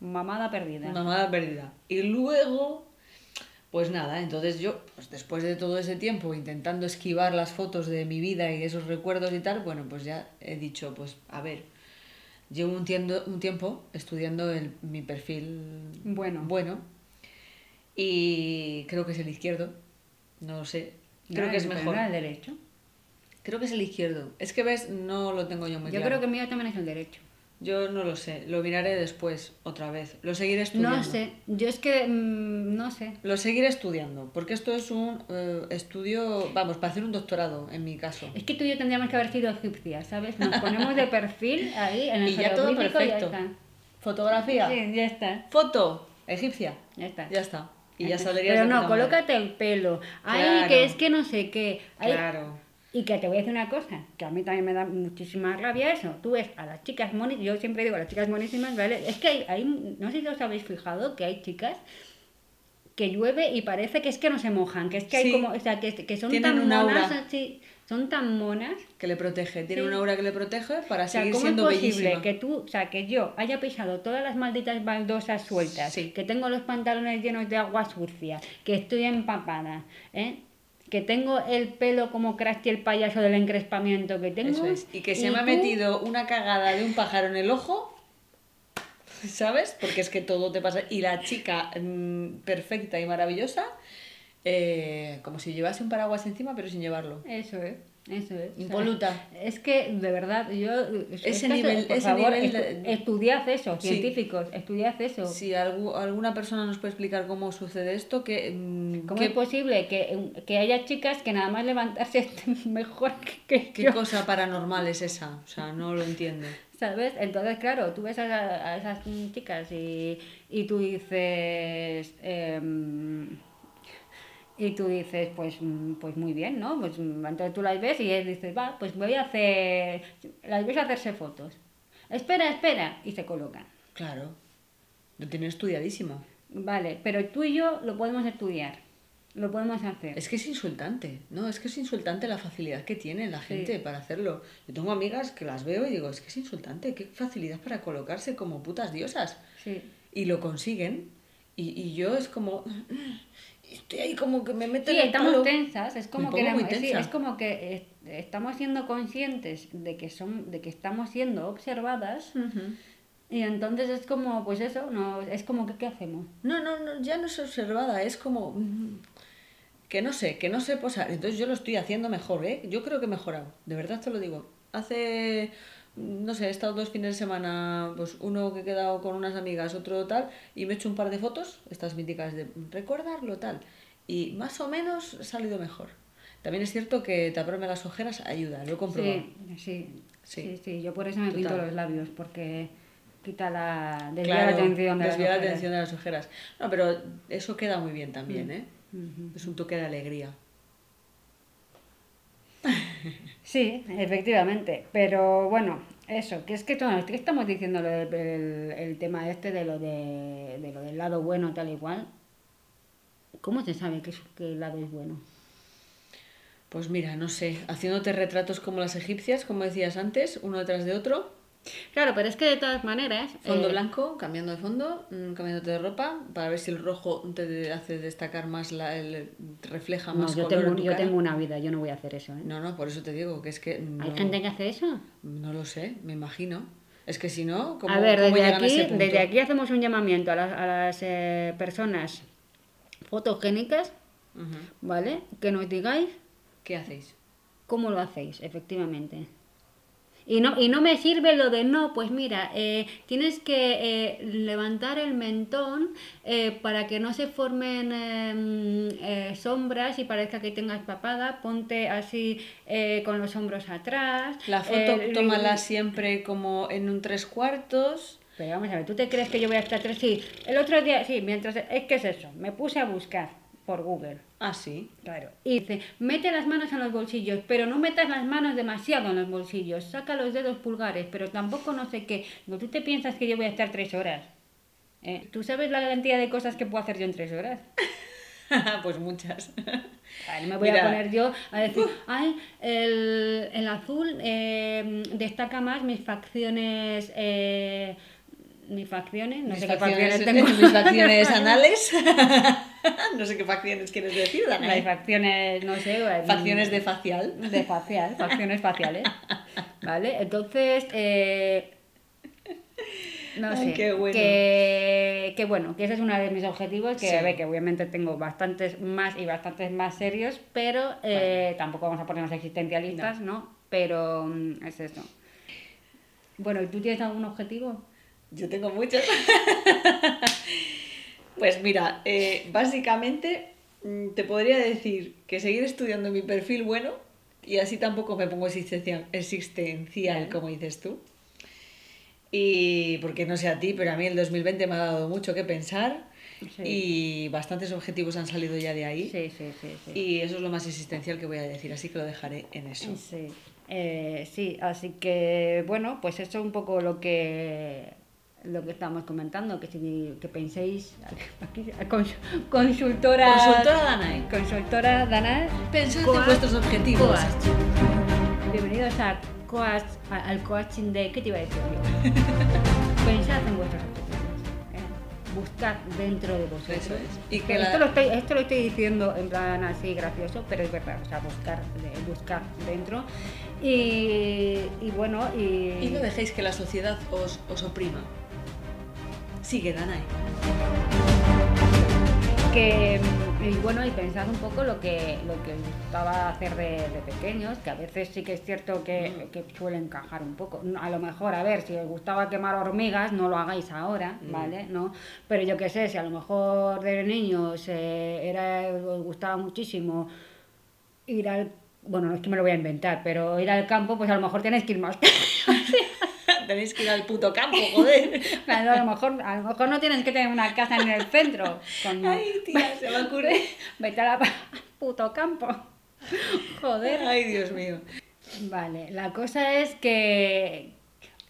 Mamada perdida. Mamada perdida. Y luego, pues nada, entonces yo, pues después de todo ese tiempo intentando esquivar las fotos de mi vida y esos recuerdos y tal, bueno, pues ya he dicho, pues a ver, llevo un, tiendo- un tiempo estudiando el- mi perfil Bueno. bueno y creo que es el izquierdo, no lo sé, creo No, que es mejor. el derecho. Creo que es el izquierdo. Es que ves, no lo tengo yo muy Yo claro. creo que el mío también es el derecho. Yo no lo sé, lo miraré después, otra vez. Lo seguiré estudiando. No sé. Yo es que. mm, no sé. Lo seguiré estudiando, porque esto es un eh, estudio, vamos, para hacer un doctorado, en mi caso. Es que tú y yo tendríamos que haber sido egipcias, ¿sabes? Nos ponemos de perfil ahí en el Y ya todo ya perfecto. Fotografía, Sí, ya está. foto, egipcia, Ya está. ya está. Y ya saldrías Pero no, colócate el pelo. Ay, Claro. que es que no sé qué. Ay, Claro. Y que te voy a decir una cosa, que a mí también me da muchísima rabia eso. Tú ves a las chicas monísimas, yo siempre digo a las chicas monísimas, ¿vale? Es que hay, hay- no sé si os habéis fijado que hay chicas que llueve y parece que es que no se mojan, que es que hay Sí. como, o sea, que, que son Tienen tan aura. monas, así, son tan monas Que le protege, tiene Sí. una aura que le protege para O sea, seguir ¿cómo siendo es posible bellísima. que tú, o sea, que yo haya pisado todas las malditas baldosas sueltas, Sí. que tengo los pantalones llenos de agua sucia, que estoy empapada, ¿eh? Que tengo el pelo como Krusty el payaso del encrespamiento que tengo? Eso es. Y que se me ha metido una cagada de un pájaro en el ojo, ¿sabes? Porque es que todo te pasa. Y la chica mm, perfecta y maravillosa, eh, como si llevase un paraguas encima, pero sin llevarlo. Eso es. Eso es. Impoluta. Es que, de verdad, yo... Ese nivel- por ese favor, nivel estu- estudiad eso, Sí. científicos, estudiad eso. Si algu- alguna persona nos puede explicar cómo sucede esto, que, mm, ¿Cómo qué, es posible que, que haya chicas que nada más levantarse estén mejor que, que qué yo? cosa paranormal es esa? O sea, no lo entiendo. ¿Sabes? Entonces, claro, tú ves a, a esas chicas y, y tú dices... em, y tú dices, pues, mm, pues muy bien, ¿no? Pues mm, entonces tú las ves y él dice, va, pues voy a hacer... Las ves a hacerse fotos. Espera, espera. Y se colocan. Claro, lo tiene estudiadísimo. Vale, pero tú y yo lo podemos estudiar. Lo podemos hacer. Es que es insultante, ¿no? Es que es insultante la facilidad que tiene la gente para hacerlo. Yo tengo amigas que las veo y digo, es que es insultante, qué facilidad para colocarse como putas diosas. Sí. Y lo consiguen. Y, y yo es como... Estoy ahí como que me meto Sí, en el estamos palo. tensas, es como Me que pongo muy la- sí, tensa. es como que estamos siendo conscientes de que son de que estamos siendo observadas y entonces es como pues eso, no es como que qué hacemos. No, no, no, ya no es observada, es como... mm, Que no sé, que no sé posar. Entonces yo lo estoy haciendo mejor, ¿eh? Yo creo que he mejorado, de verdad te lo digo. Hace, no sé, he estado dos fines de semana, pues uno que he quedado con unas amigas, otro tal, y me he hecho un par de fotos, estas míticas de recordarlo tal. Y más o menos he salido mejor. También es cierto que taparme las ojeras ayuda, lo he comprobado. Sí, sí, Sí. sí, sí, yo por eso me Total. pinto los labios porque quita la desvía Claro, la atención de las la ojeras. atención de las ojeras. No, pero eso queda muy bien también, ¿eh? Ujú. Es un toque de alegría. Sí, efectivamente. Pero bueno, eso, que es que todo, ¿qué estamos diciendo lo del- el, el tema este de lo de, de lo del lado bueno tal y cual? ¿Cómo se sabe que, es- que el lado es bueno? Pues mira, no sé, haciéndote retratos como las egipcias, como decías antes, uno detrás de otro, Claro, pero es que de todas maneras. fondo eh, blanco, cambiando de fondo, mm, cambiándote de ropa, para ver si el rojo te hace destacar más, la, el, refleja No, más yo color tengo, en tu yo cara. tengo una vida, yo no voy a hacer eso. ¿eh? No, no, por eso te digo que es que no, ¿Hay gente que hace eso? no lo sé, me imagino. Es que si no, ¿cómo, a ver, cómo desde llegan a ese aquí, punto? desde aquí hacemos un llamamiento a las, a las eh, personas fotogénicas. ¿vale? Que nos digáis ¿Qué hacéis? cómo lo hacéis, efectivamente. Y no, y no me sirve lo de no, pues mira, eh, tienes que eh, levantar el mentón eh, para que no se formen mm, eh, sombras y parezca que tengas papada, ponte así eh, con los hombros atrás. La foto eh, tómala siempre como en un tres cuartos. Pero vamos a ver, ¿tú te crees que yo voy a estar tres? Sí, el otro día, sí, mientras... Es que es eso, me puse a buscar por Google. Ah, sí. Claro. Y dice, mete las manos en los bolsillos, pero no metas las manos demasiado en los bolsillos. Saca los dedos pulgares, pero tampoco no sé qué. No, tú te piensas que yo voy a estar tres horas. ¿Eh? ¿Tú sabes la cantidad de cosas que puedo hacer yo en tres horas? pues muchas. No me voy Mira. a poner yo a decir, ay, el, el azul eh, destaca más mis facciones... eh, mis facciones, no mis sé qué facciones, tengo. mis facciones anales. no sé qué facciones quieres decir, Las Danae. facciones, no sé. eh, Facciones de facial. De facial, facciones faciales. ¿Vale? Entonces, eh, no Ay, sé. qué bueno. Que, que bueno, que ese es uno de mis objetivos, que Sí. a ver, que obviamente tengo bastantes más y bastantes más serios, pero eh, tampoco vamos a ponernos existencialistas, ¿no? Pero mm, es eso. Bueno, ¿y tú tienes algún objetivo? Yo tengo muchos. pues mira, eh, básicamente mm, te podría decir que seguir estudiando mi perfil bueno y así tampoco me pongo existencial, como dices tú. Y porque no sé a ti, pero a mí el 2020 me ha dado mucho que pensar Sí. y bastantes objetivos han salido ya de ahí. Sí, sí, sí. sí. Y eso es lo más existencial que voy a decir, así que lo dejaré en eso. Sí, eh, sí, así que bueno, pues eso es un poco lo que lo que estamos comentando, que si que penséis aquí, cons- consultora Consultora Danae. consultora Danae, Pensad en vuestros objetivos. Coach. Bienvenidos a coach, al coaching de ¿qué te iba a decir yo? Pensad en vuestros objetivos. ¿eh? Buscad dentro de vosotros. Eso es. Y que esto, la- lo estoy, esto lo estoy diciendo en plan así gracioso, pero es verdad, o sea, buscar, buscar dentro. Y, y bueno, y, Y no dejéis que la sociedad os, os oprima. Sigue, Danae. que, Y bueno, y pensad un poco lo que, lo que gustaba hacer de, de pequeños, que a veces sí que es cierto que, que suele encajar un poco. A lo mejor, a ver, si os gustaba quemar hormigas, no lo hagáis ahora, ¿vale? ¿No? Pero yo qué sé, si a lo mejor de niños eh, era, os gustaba muchísimo ir al... Bueno, no es que me lo voy a inventar, pero ir al campo, pues a lo mejor tenéis que ir más. Tenéis que ir al puto campo, joder. Claro, a lo mejor, a lo mejor no tienes que tener una casa en el centro. Con... Ay, tía, se me ocurre. Vete a la al puto campo. Joder. Ay, Dios mío. Vale, la cosa es que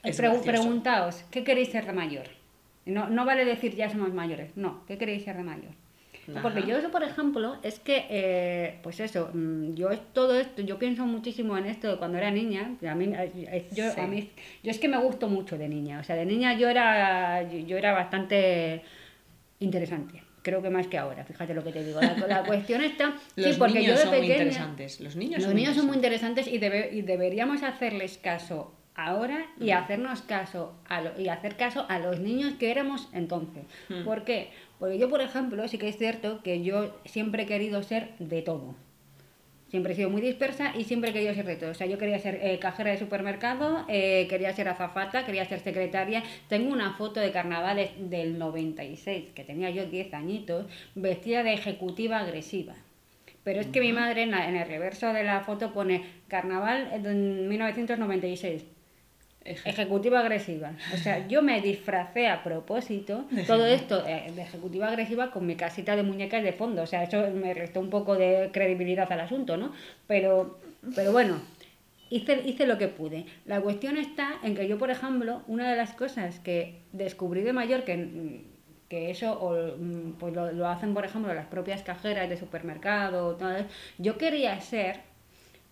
Es gracioso. preguntaos, ¿qué queréis ser de mayor? No, no vale decir ya somos mayores, no, ¿qué queréis ser de mayor? Porque Ajá. yo eso, por ejemplo, es que, eh, pues eso, mm, yo es todo esto, yo pienso muchísimo en esto de cuando era niña, a mí, yo, Sí. a mí, yo es que me gustó mucho de niña, o sea, de niña yo era, yo, era bastante interesante, creo que más que ahora, fíjate lo que te digo, la, la cuestión está, Los sí, porque niños yo de son muy pequeña, interesantes. Los niños los son niños son muy interesantes y, debe- y deberíamos hacerles caso ahora y hacernos caso a lo- y hacer caso a los niños que éramos entonces. Mm. ¿Por qué? Porque yo, por ejemplo, sí que es cierto que yo siempre he querido ser de todo. Siempre he sido muy dispersa y siempre he querido ser de todo. O sea, yo quería ser eh, cajera de supermercado, eh, quería ser azafata, quería ser secretaria. Tengo una foto de carnavales del 96, que tenía yo 10 añitos, vestida de ejecutiva agresiva. Pero es que mi madre en, la- en el reverso de la foto pone carnaval en 1996. Eje- Ejecutiva agresiva. O sea, yo me disfracé a propósito todo esto eh, de ejecutiva agresiva con mi casita de muñecas de fondo. O sea, eso me restó un poco de credibilidad al asunto, ¿no? Pero, pero bueno, hice, hice lo que pude. La cuestión está en que yo, por ejemplo, una de las cosas que descubrí de mayor que que eso o, pues lo, lo hacen por ejemplo las propias cajeras de supermercado tal, yo quería ser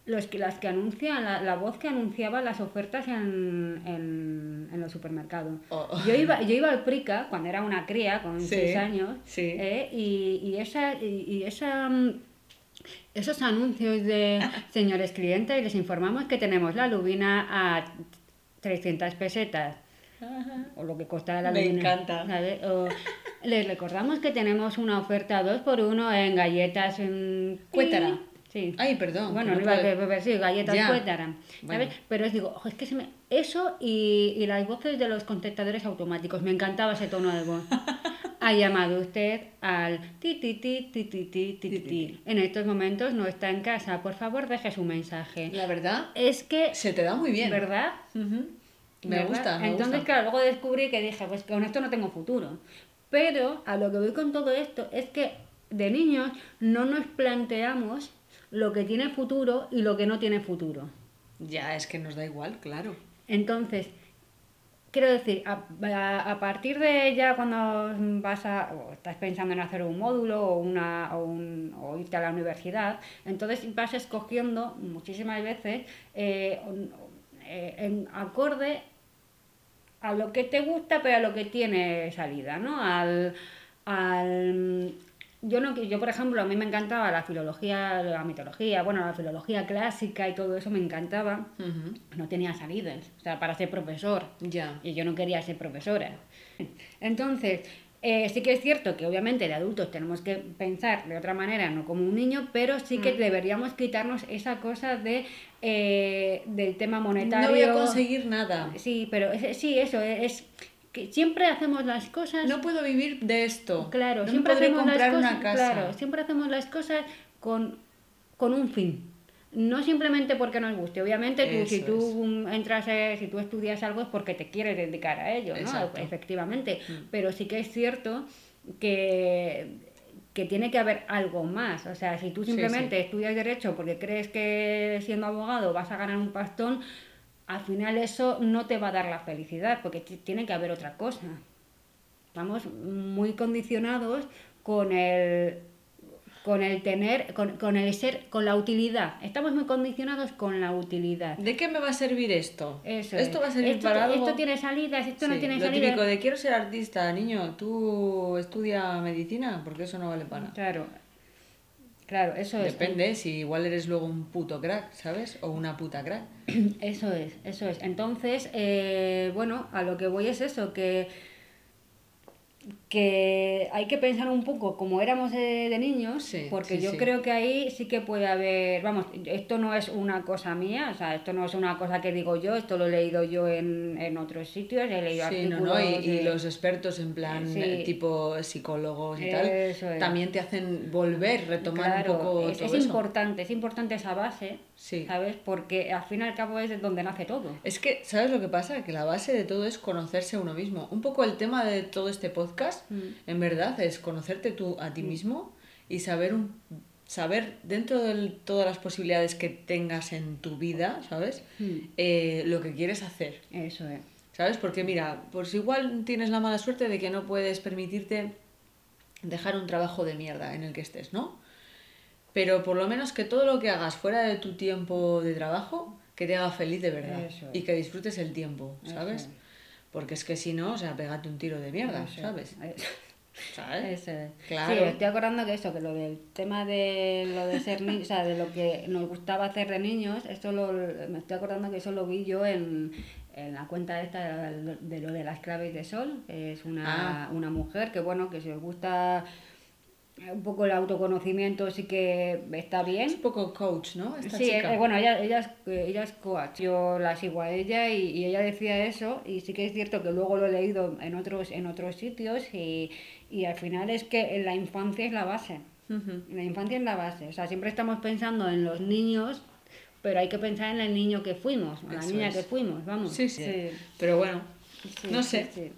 los que las que anuncian la, la voz que anunciaba las ofertas en, en, en los supermercados Oh. yo iba yo iba al Prica cuando era una cría con Sí, 6 años sí. ¿eh? y, y esa y, y esa mm, esos anuncios de señores clientes les informamos que tenemos la lubina a 300 pesetas Ajá. o lo que costara la Me lubina, encanta. ¿sabes? O les recordamos que tenemos una oferta 2 por 1 en galletas en Cuétara. Sí. Ay, perdón. Bueno, no a beber, sí, galletas Ya. cuétara, ¿sabes? Bueno. Pero os digo, ojo, es que se me... Eso y, y las voces de los contestadores automáticos, me encantaba ese tono de voz. Ha llamado usted al ti ti ti ti ti ti ti ti. En estos momentos no está en casa, por favor deje su mensaje. La verdad, Es que, se te da muy bien. ¿verdad? Ujú. Me ¿Verdad? gusta, me Entonces, gusta. claro, luego descubrí que dije, pues con esto no tengo futuro. Pero a lo que voy con todo esto es que de niños no nos planteamos lo que tiene futuro y lo que no tiene futuro. Ya, es que nos da igual, claro. Entonces, quiero decir, a, a- a partir de ya cuando vas a, o estás pensando en hacer un módulo o, una, o, un- o irte a la universidad, entonces vas escogiendo muchísimas veces eh, eh, en acorde a lo que te gusta, pero a lo que tiene salida, ¿no? Al, al yo no yo por ejemplo a mí me encantaba la filología, la mitología, bueno, la filología clásica y todo eso me encantaba. No tenía salidas, o sea, para ser profesor. Ya. Y yo no quería ser profesora. Entonces, eh, sí que es cierto que obviamente de adultos tenemos que pensar de otra manera, no como un niño, pero sí Mm. que deberíamos quitarnos esa cosa de eh, del tema monetario. No voy a conseguir nada. Sí, pero es- sí, eso es que siempre hacemos las cosas. No puedo vivir de esto. claro, no siempre hacemos las comprar cosas. una casa. Claro, siempre hacemos las cosas con, con un fin. No simplemente porque nos guste. Obviamente, tú, si tú mm, entras, eh, si tú estudias algo es porque te quieres dedicar a ello, ¿no? Efectivamente. Mm. Pero sí que es cierto que, que tiene que haber algo más. O sea, si tú Sí, simplemente estudias Derecho porque crees que siendo abogado vas a ganar un pastón, al final eso no te va a dar la felicidad, porque ti- tiene que haber otra cosa. Estamos muy condicionados con el con el tener, con, con el ser, con la utilidad. Estamos muy condicionados con la utilidad. ¿De qué me va a servir esto? Eso esto es. va a servir esto, para algo. Esto tiene salidas, esto no tiene lo salidas. típico de quiero ser artista, niño, tú estudia medicina, porque eso no vale para nada. Claro. Claro, eso es. Depende, si igual eres luego un puto crack, ¿sabes? O una puta crack. Eso es, eso es. Entonces, eh, bueno, a lo que voy es eso, que, que hay que pensar un poco como éramos de, de niños, Sí, porque sí, yo sí. creo que ahí sí que puede haber, vamos, esto no es una cosa mía, o sea, esto no es una cosa que digo yo, esto lo he leído yo en, en otros sitios, he leído Sí, no, artículos. no, y, los expertos en plan eh, tipo psicólogos y tal, es. también te hacen volver, retomar Claro, un poco es, todo es eso. importante, es importante esa base. ¿sabes? Porque al fin y al cabo es de donde nace todo. Es que, ¿sabes lo que pasa? Que la base de todo es conocerse a uno mismo. Un poco el tema de todo este podcast, Mm. en verdad, es conocerte tú a ti mismo y saber un saber dentro de todas las posibilidades que tengas en tu vida, ¿sabes? Mm. Eh, lo que quieres hacer. Eso es. ¿Sabes? Porque mira, pues igual tienes la mala suerte de que no puedes permitirte dejar un trabajo de mierda en el que estés, ¿no? Pero por lo menos que todo lo que hagas fuera de tu tiempo de trabajo, que te haga feliz de verdad. Eso es. Y que disfrutes el tiempo, Eso ¿sabes? es. Porque es que si no, o sea, pégate un tiro de mierda. ¿sabes? ¿Sabes? Es. Claro. Sí, estoy acordando que eso, que lo del tema de lo de ser niño, o sea, de lo que nos gustaba hacer de niños, esto lo, me estoy acordando que eso lo vi yo en, en la cuenta esta de, de lo de las claves de sol, que es una, Ah. una mujer que bueno, que si os gusta un poco el autoconocimiento sí que está bien. Es un poco coach, ¿no? Esta Sí, chica. eh, bueno, ella, ella, es, eh, ella es coach, yo la sigo a ella y, y ella decía eso y sí que es cierto que luego lo he leído en otros, en otros sitios y, y al final es que la infancia es la base, la infancia es la base, o sea, siempre estamos pensando en los niños, pero hay que pensar en el niño que fuimos, en la niña es. que fuimos, vamos. Sí, sí, Pero bueno, Sí, no sí, sé. sí.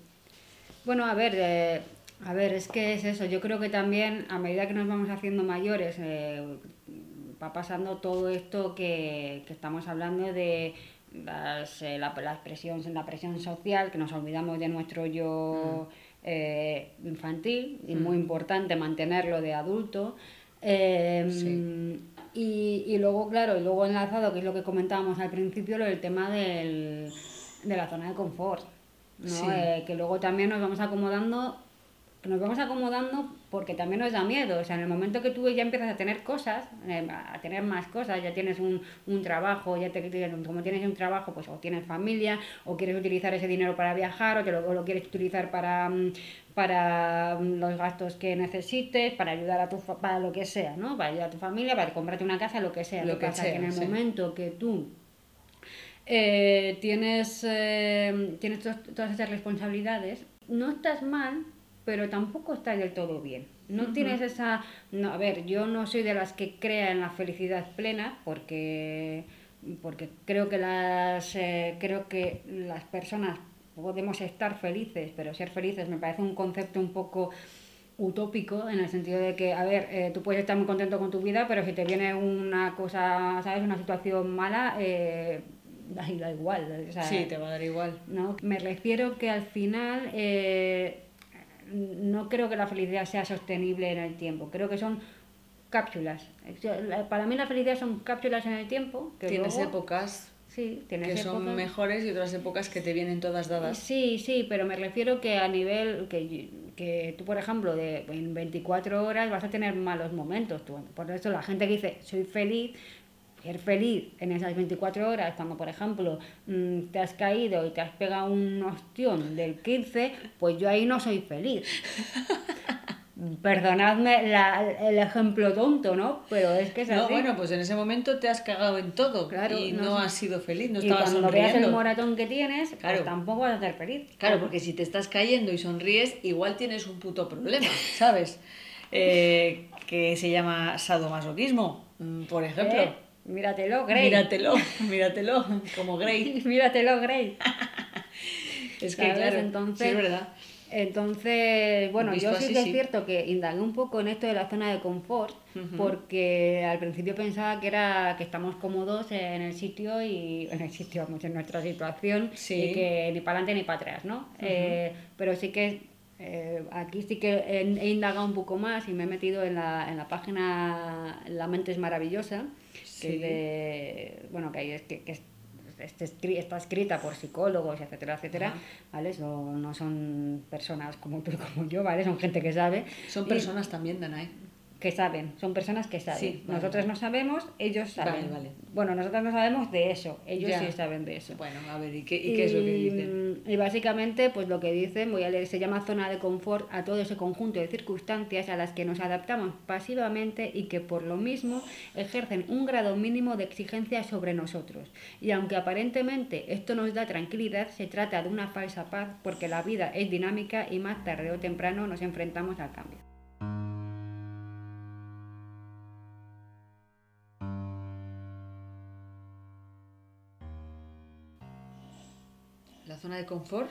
Bueno, a ver, eh, a ver, es que es eso. Yo creo que también a medida que nos vamos haciendo mayores eh, va pasando todo esto que, que estamos hablando de las, eh, la, la presión, la presión social, que nos olvidamos de nuestro yo eh, infantil y muy importante mantenerlo de adulto. Sí. y, y luego, claro, y luego enlazado, que es lo que comentábamos al principio, lo del tema del, de la zona de confort. ¿no? Sí. Eh, que luego también nos vamos acomodando nos vamos acomodando porque también nos da miedo. O sea, en el momento que tú ya empiezas a tener cosas, eh, a tener más cosas, ya tienes un, un trabajo, ya te, como tienes un trabajo, pues o tienes familia, o quieres utilizar ese dinero para viajar, o, te lo, o lo quieres utilizar para, mm, para mm, los gastos que necesites, para ayudar a tu para lo que sea, ¿no? Para ayudar a tu familia, para comprarte una casa, lo que sea. Lo ¿Qué que pasa? sea, que en el sí. momento que tú eh, tienes, eh, tienes todas esas responsabilidades, no estás mal, pero tampoco estás del todo bien. No tienes esa... No, a ver, yo no soy de las que crea en la felicidad plena porque, porque creo, que las, eh, creo que las personas podemos estar felices, pero ser felices me parece un concepto un poco utópico en el sentido de que, a ver, eh, tú puedes estar muy contento con tu vida, pero si te viene una cosa, ¿sabes? Una situación mala, eh, da, da igual. o sea, Sí, te va a dar igual. ¿no? Me refiero que al final eh, no creo que la felicidad sea sostenible en el tiempo. Creo que son cápsulas. Para mí la felicidad son cápsulas en el tiempo. Que Tienes luego- épocas Sí, tienes que son mejores y otras épocas que te vienen todas dadas. Sí, sí, pero me refiero que a nivel que, que tú, por ejemplo, de, en 24 horas vas a tener malos momentos. Tú, por eso la gente que dice, soy feliz, ser feliz en esas 24 horas, cuando, por ejemplo, mm, te has caído y te has pegado un ostión del 15, pues yo ahí no soy feliz. Perdonadme la- el ejemplo tonto, ¿no? Pero es que es No, así. bueno, pues en ese momento te has cagado en todo Claro, y no has sido feliz, no y estabas cuando veas el sonriendo. moratón que tienes, Claro. pues tampoco vas a ser feliz. Claro, porque si te estás cayendo y sonríes, igual tienes un puto problema, ¿sabes? Eh, que se llama sadomasoquismo, mm, por ejemplo. Eh, Míratelo, Grey. Míratelo, míratelo, como Grey. Míratelo, Grey. Es que, ¿Sabes? claro, Entonces- sí es verdad. Entonces, bueno, yo sí que es sí. cierto que indagué un poco en esto de la zona de confort, Ujú. porque al principio pensaba que era que estamos cómodos en el sitio y en el sitio, vamos, en nuestra situación, Sí. y que ni para adelante ni para atrás, ¿no? Eh, pero sí que eh, aquí sí que he, he indagado un poco más y me he metido en la, en la página La mente es maravillosa, que es de, bueno, que, es, que, que es- este está escrita por psicólogos, etcétera, etcétera, Ajá. ¿vale? Son- no son personas como tú y como yo, ¿vale? Son gente que sabe. Son Y- personas también, Danae. Que saben, son personas que saben. Sí, vale, Nosotros no sabemos, ellos saben. Vale, vale. Bueno, nosotros no sabemos de eso, ellos Ya. sí saben de eso. Bueno, a ver, ¿y qué, y qué es lo que dicen? Y básicamente, pues lo que dicen, voy a leer, se llama zona de confort a todo ese conjunto de circunstancias a las que nos adaptamos pasivamente y que por lo mismo ejercen un grado mínimo de exigencia sobre nosotros. Y aunque aparentemente esto nos da tranquilidad, se trata de una falsa paz porque la vida es dinámica y más tarde o temprano nos enfrentamos al cambio. Zona de confort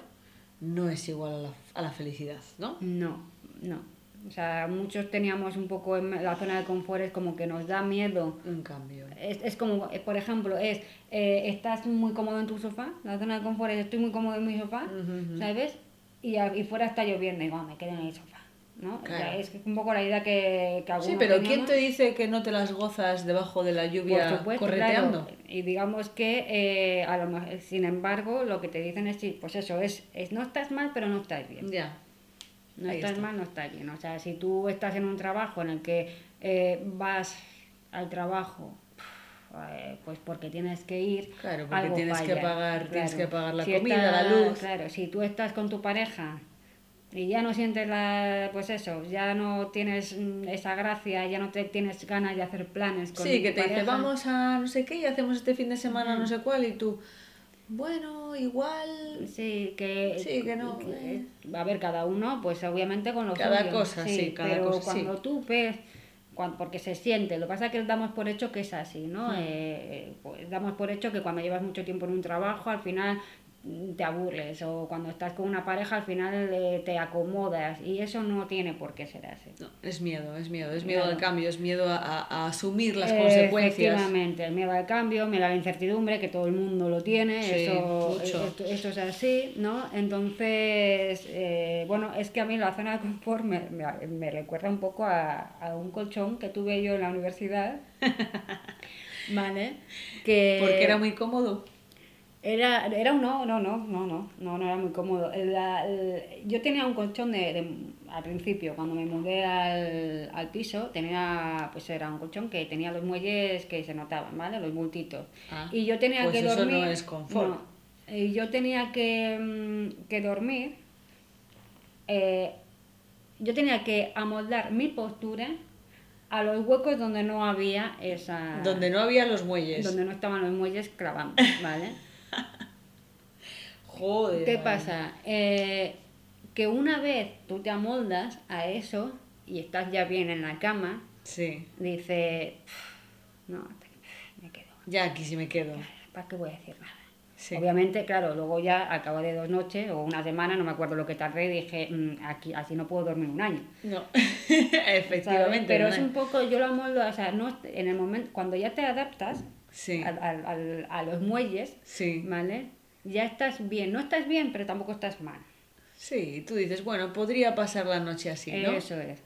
no es igual a la, a la felicidad, ¿no? No, no. O sea, muchos teníamos un poco en la zona de confort, es como que nos da miedo En cambio. Es, es como, eh, por ejemplo, es, eh, estás muy cómodo en tu sofá, la zona de confort es, estoy muy cómodo en mi sofá. ¿sabes? Y, y fuera está lloviendo y "Ah, me quedo en el sofá, ¿no? O sea, Claro. es un poco la idea que, que Sí, pero ¿quién te dice que no te las gozas debajo de la lluvia Por supuesto, correteando? claro. Y digamos que, eh, a lo mejor, sin embargo, lo que te dicen es, sí, pues eso, es, es no estás mal, pero no estás bien. Ya. No Ahí estás está. mal, no estás bien. O sea, si tú estás en un trabajo en el que eh, vas al trabajo, eh, pues porque tienes que ir, Claro, porque algo tienes que pagar- tienes que pagar la Si comida, la luz. Claro, si tú estás con tu pareja y ya no sientes la, pues eso, ya no tienes mm, esa gracia, ya no te tienes ganas de hacer planes con Sí, que tu te dice, vamos a no sé qué y hacemos este fin de semana no sé cuál y tú, bueno, igual... Sí, que, Sí, que no, que- eh. a ver, cada uno, pues obviamente con lo Cada suyo, cosa, sí, cada pero cosa, sí. cuando tú ves, cuan- porque se siente, lo que pasa es que damos por hecho que es así, ¿no? Hmm. Eh, eh, pues damos por hecho que cuando llevas mucho tiempo en un trabajo, al final mm, te aburres, o cuando estás con una pareja, al final eh, te acomodas, y eso no tiene por qué ser así. No, es miedo, es miedo, es miedo Claro. al cambio, es miedo a, a- asumir las Eh, consecuencias. Efectivamente, el miedo al cambio, miedo a la incertidumbre, que todo el mundo lo tiene, Sí, eso, esto es así, ¿no? Entonces, eh, bueno, es que a mí la zona de confort me, me- me recuerda un poco a, a un colchón que tuve yo en la universidad, ¿vale? Que Porque era muy cómodo. Era, era un no, no, no, no, no, no, no era muy cómodo. La- el- yo tenía un colchón de, de- al principio, cuando me mudé al, al piso, tenía, pues era un colchón que tenía los muelles que se notaban, ¿vale? Los bultitos. Ah, y yo tenía pues que eso dormir. no es confort. no, y yo tenía que, mm, que dormir. eh, yo tenía que amoldar mi postura a los huecos donde no había esa. Donde no había los muelles. donde no estaban los muelles clavando, ¿vale? Joder. ¿Qué pasa? Eh, que una vez tú te amoldas a eso y estás ya bien en la cama, Sí, dices, no, me quedo. ya aquí sí me quedo. ¿Para qué voy a decir nada? Sí. Obviamente, claro, luego ya al cabo de dos noches o una semana, no me acuerdo lo que tardé, dije, "Mm, aquí así no puedo dormir un año. No, ¿sabes? efectivamente. Pero ¿no? es un poco, yo lo amoldo, o sea, no, en el momento, cuando ya te adaptas Sí, al- a los muelles, sí. ¿vale? Ya estás bien, no estás bien, pero tampoco estás mal. Sí, tú dices, bueno, podría pasar la noche así, ¿no? Eso es.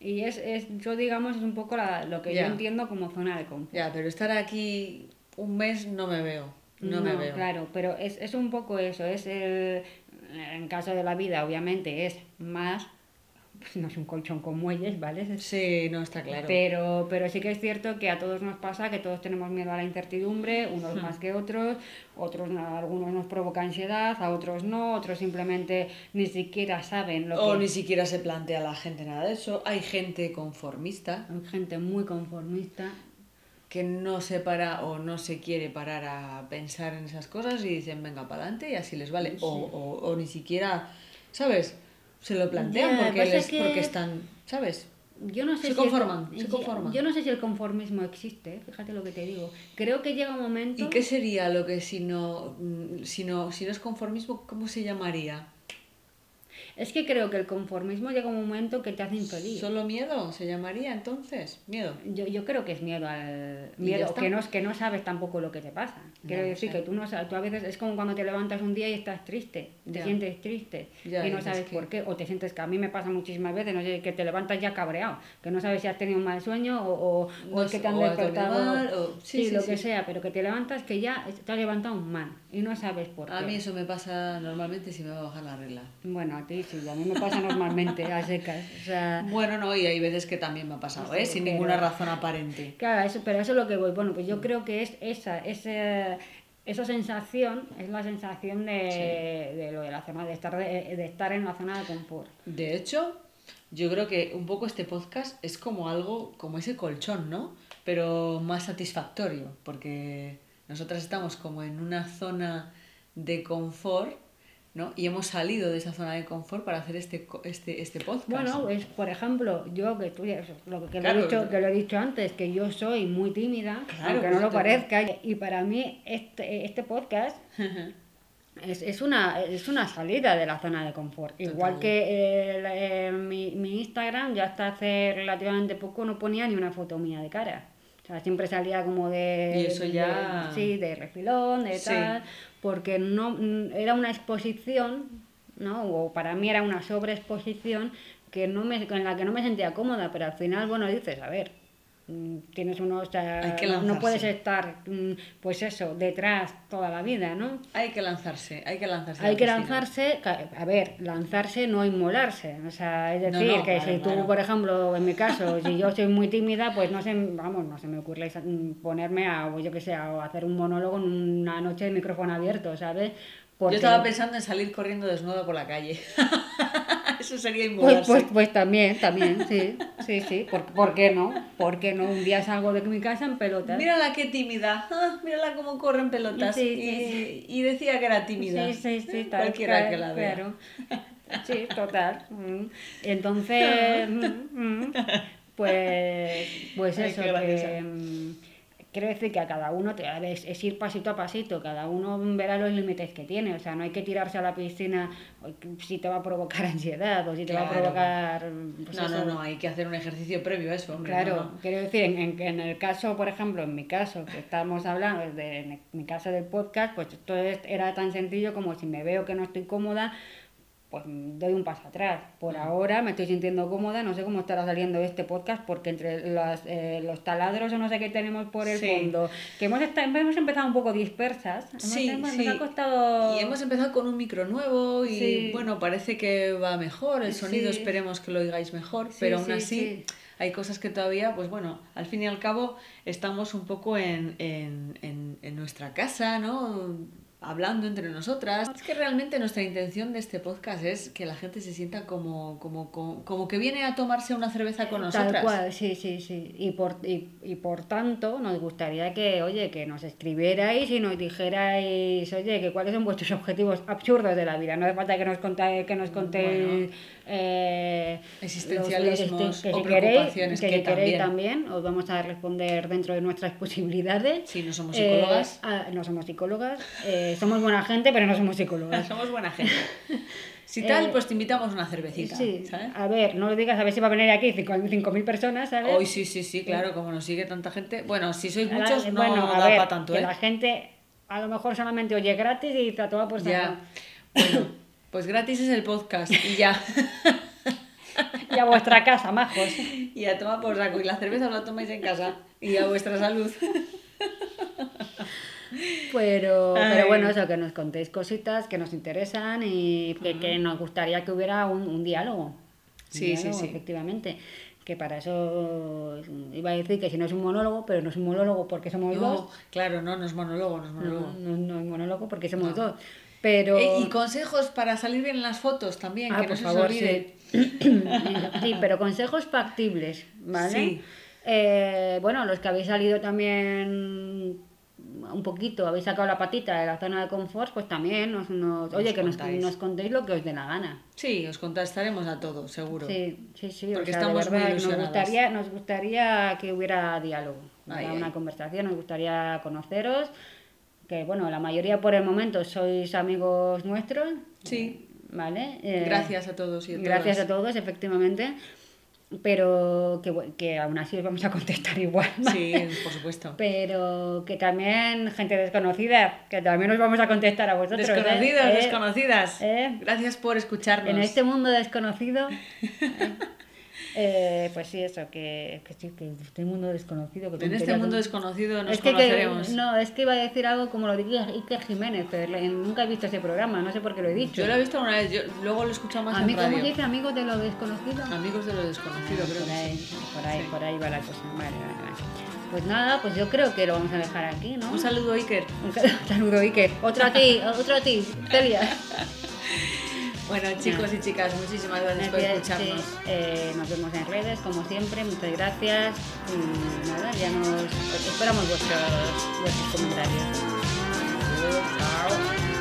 Y es, es, yo digamos, es un poco la- lo que Ya. yo entiendo como zona de confort. Ya, pero estar aquí un mes no me veo. No, me veo. Claro, pero es, es un poco eso, es el, en caso de la vida, obviamente, es más, no es un colchón con muelles, ¿vale? Sí, no está claro. Pero, pero sí que es cierto que a todos nos pasa que todos tenemos miedo a la incertidumbre, Hmm. unos más que otros, otros a algunos nos provoca ansiedad, a otros no, otros simplemente ni siquiera saben lo O que ni siquiera se plantea la gente nada de eso. Hay gente conformista hay gente muy conformista. que no se para o no se quiere parar a pensar en esas cosas y dicen, venga, para adelante y así les vale. O, o, o ni siquiera, ¿sabes? Se lo plantean Ya, porque, les, que- porque están, ¿sabes? Yo no sé Se si conforman, el, se yo- conforman. Yo no sé si el conformismo existe, fíjate lo que te digo. Creo que llega un momento. ¿Y qué sería lo que si no, mm, si no, si no es conformismo, cómo se llamaría? Es que creo que el conformismo llega un momento que te hace infeliz. ¿Solo miedo se llamaría entonces? Miedo. Yo, yo creo que es miedo al miedo, que no, que no sabes tampoco lo que te pasa. Quiero Ya, decir sí. que tú no sabes, tú a veces es como cuando te levantas un día y estás triste, te Ya. sientes triste Ya, y no sabes que- por qué, o te sientes que a mí me pasa muchísimas veces, no sé, que te levantas ya cabreado, que no sabes si has tenido un mal sueño o, o, es que te han despertado, mal, o- sí, sí, sí, lo que sea, pero que te levantas que ya te has levantado mal y no sabes por qué. A mí eso me pasa normalmente si me va a bajar la regla. Bueno, a ti sí, a mí me pasa normalmente, a secas. O sea, Bueno, no, y hay veces que también me ha pasado, ¿eh? Sin pero- ninguna razón aparente. Claro, eso, pero eso es lo que voy. Bueno, pues yo creo que es esa, ese, esa sensación, es la sensación de, de lo de la zona, de estar, de, de estar en la zona de confort. De hecho, yo creo que un poco este podcast es como algo, como ese colchón, ¿no? Pero más satisfactorio, porque nosotras estamos como en una zona de confort, ¿no? Y hemos salido de esa zona de confort para hacer este, este, este podcast. Bueno, es, por ejemplo, yo que tú lo que, Claro. lo he dicho, que lo he dicho antes, que yo soy muy tímida, Claro, aunque pues no lo parezca, y para mí este, este podcast Es, es, una, es una salida de la zona de confort. Igual que la- eh, mi, mi Instagram, ya hasta hace relativamente poco no ponía ni una foto mía de cara. O sea, siempre salía como de... Y eso ya- de- sí, de refilón, de Sí. tal, porque no mm, era una exposición, ¿no? O para mí era una sobreexposición que no me, en la que no me sentía cómoda, pero al final, bueno, dices, a ver, tienes unos... o sea, que no- puedes estar, mm, pues eso, detrás toda la vida, ¿no? Hay que lanzarse, hay que lanzarse. Hay la que piscina. lanzarse, a ver, lanzarse no inmolarse. O sea, es decir, no, que claro, si tú, claro. por ejemplo, en mi caso, si yo soy muy tímida, pues no sé, vamos, no se me ocurre esa- ponerme a, o yo que sé, a hacer un monólogo en una noche de micrófono abierto, ¿sabes? Yo estaba pensando en salir corriendo desnuda por la calle. Eso sería Pues, inmolarse. pues, pues también, también, sí, sí, sí. ¿Por, por qué no? ¿Por qué no? Un día salgo de mi casa en pelotas. Mírala qué tímida, ah, mírala cómo corre en pelotas. Sí, y, sí, y decía que era tímida. Sí, sí, sí, tal, Cualquiera claro, que la vea. claro. Sí, total. Mm. Entonces, mm, mm, pues, pues eso, que quiero decir que a cada uno te- es, es ir pasito a pasito, cada uno verá los límites que tiene, o sea, no hay que tirarse a la piscina si te va a provocar ansiedad o si te va a provocar... pues No, no, no, hay que hacer un ejercicio previo a eso, hombre. Claro, no, no. quiero decir, en, en, en el caso, por ejemplo, en mi caso, que estamos hablando, de, en mi caso del podcast, pues esto es- era tan sencillo como si me veo que no estoy cómoda, pues doy un paso atrás. Por Mm. ahora me estoy sintiendo cómoda, no sé cómo estará saliendo este podcast, porque entre las, eh, los taladros o no sé qué tenemos por el Sí. fondo, que hemos, esta- hemos empezado un poco dispersas, hemos- Sí, hemos- sí. nos ha costado... Y hemos empezado con un micro nuevo y bueno, parece que va mejor, el sonido esperemos que lo oigáis mejor, pero aún sí, así sí. hay cosas que todavía, pues bueno, al fin y al cabo estamos un poco en, en, en, en nuestra casa, ¿no? Hablando entre nosotras. Es que realmente nuestra intención de este podcast es que la gente se sienta como, como, como, como que viene a tomarse una cerveza con nosotras. Tal cual, sí, sí, sí. Y por, y, y por tanto, nos gustaría que, oye, que nos escribierais y nos dijerais, oye, que cuáles son vuestros objetivos absurdos de la vida. No hace falta que nos contáis, que nos contéis eh, Existencialismos los- que o si queréis, preocupaciones que, que si queréis también. también, os vamos a responder dentro de nuestras posibilidades. Sí, no somos Eh, psicólogas. ah, no somos psicólogas, eh, somos buena gente, pero no somos psicólogas. Somos buena gente. Si tal, Eh, pues te invitamos una cervecita, Sí, ¿sabes? a ver, no lo digas a ver si va a venir aquí 5.000 personas, ¿sabes? Hoy sí, sí, sí, claro, como nos sigue tanta gente. Bueno, si sois muchos, no bueno, a da ver, para tanto, que ¿eh? la gente a lo mejor solamente oye gratis y te toma por saco. Bueno, pues gratis es el podcast y ya. Y a vuestra casa, majos. Y a tomar por saco. Y la cerveza os la tomáis en casa. Y a vuestra salud. Pero, pero bueno, eso, que nos contéis cositas que nos interesan y que, que nos gustaría que hubiera un, un diálogo. Sí, sí, diálogo, sí. Efectivamente. Que para eso iba a decir que si no es un monólogo, pero no es un monólogo porque somos No, dos. claro, no, no es monólogo, no es No, monólogo. no, no es monólogo porque somos No. dos. Pero. Eh, y consejos para salir bien en las fotos también, Ah, que no por se favor, olvide. sí. Sí, pero consejos factibles, ¿vale? Sí. Eh, bueno, los que habéis salido también un poquito, habéis sacado la patita de la zona de confort, pues también nos, nos- oye, que nos, nos contéis lo que os dé la gana. Sí, os contestaremos a todo, seguro. Sí, sí, sí. Porque o sea, estamos muy verdad, nos ilusionadas. gustaría, nos gustaría que hubiera diálogo, Ay, una conversación, nos gustaría conoceros. Que bueno, la mayoría por el momento sois amigos nuestros. Sí. ¿Vale? Eh, Gracias a todos y a Gracias todas. a todos, efectivamente. Pero que, que aún así os vamos a contestar igual. Sí, por supuesto. Pero que también gente desconocida, que también os vamos a contestar a vosotros. ¿eh? Desconocidos, Eh, desconocidas. eh. Gracias por escucharnos. En este mundo desconocido, eh, pues sí, eso, que, que sí, que este mundo desconocido. Que En este mundo que- desconocido nos es que, que- conoceremos. no, es que iba a decir algo como lo de Iker Jiménez, pero nunca he visto ese programa, no sé por qué lo he dicho. Yo lo he visto una vez, yo luego lo he escuchado más a mí, en ¿cómo radio. se dice? Amigos de lo desconocido. Amigos de lo desconocido, creo por que ahí, sí. por ahí, Sí. por ahí va la cosa. Vale, vale, vale. Pues nada, pues yo creo que lo vamos a dejar aquí, ¿no? Un saludo, Iker. Un saludo, Iker. Otro a ti, otro a ti, Celia. Bueno, chicos y chicas, muchísimas gracias por escucharnos. sí. Eh, nos vemos en redes, como siempre. Muchas gracias. Y nada, ya nos esperamos vuestros, vuestros comentarios. Chao.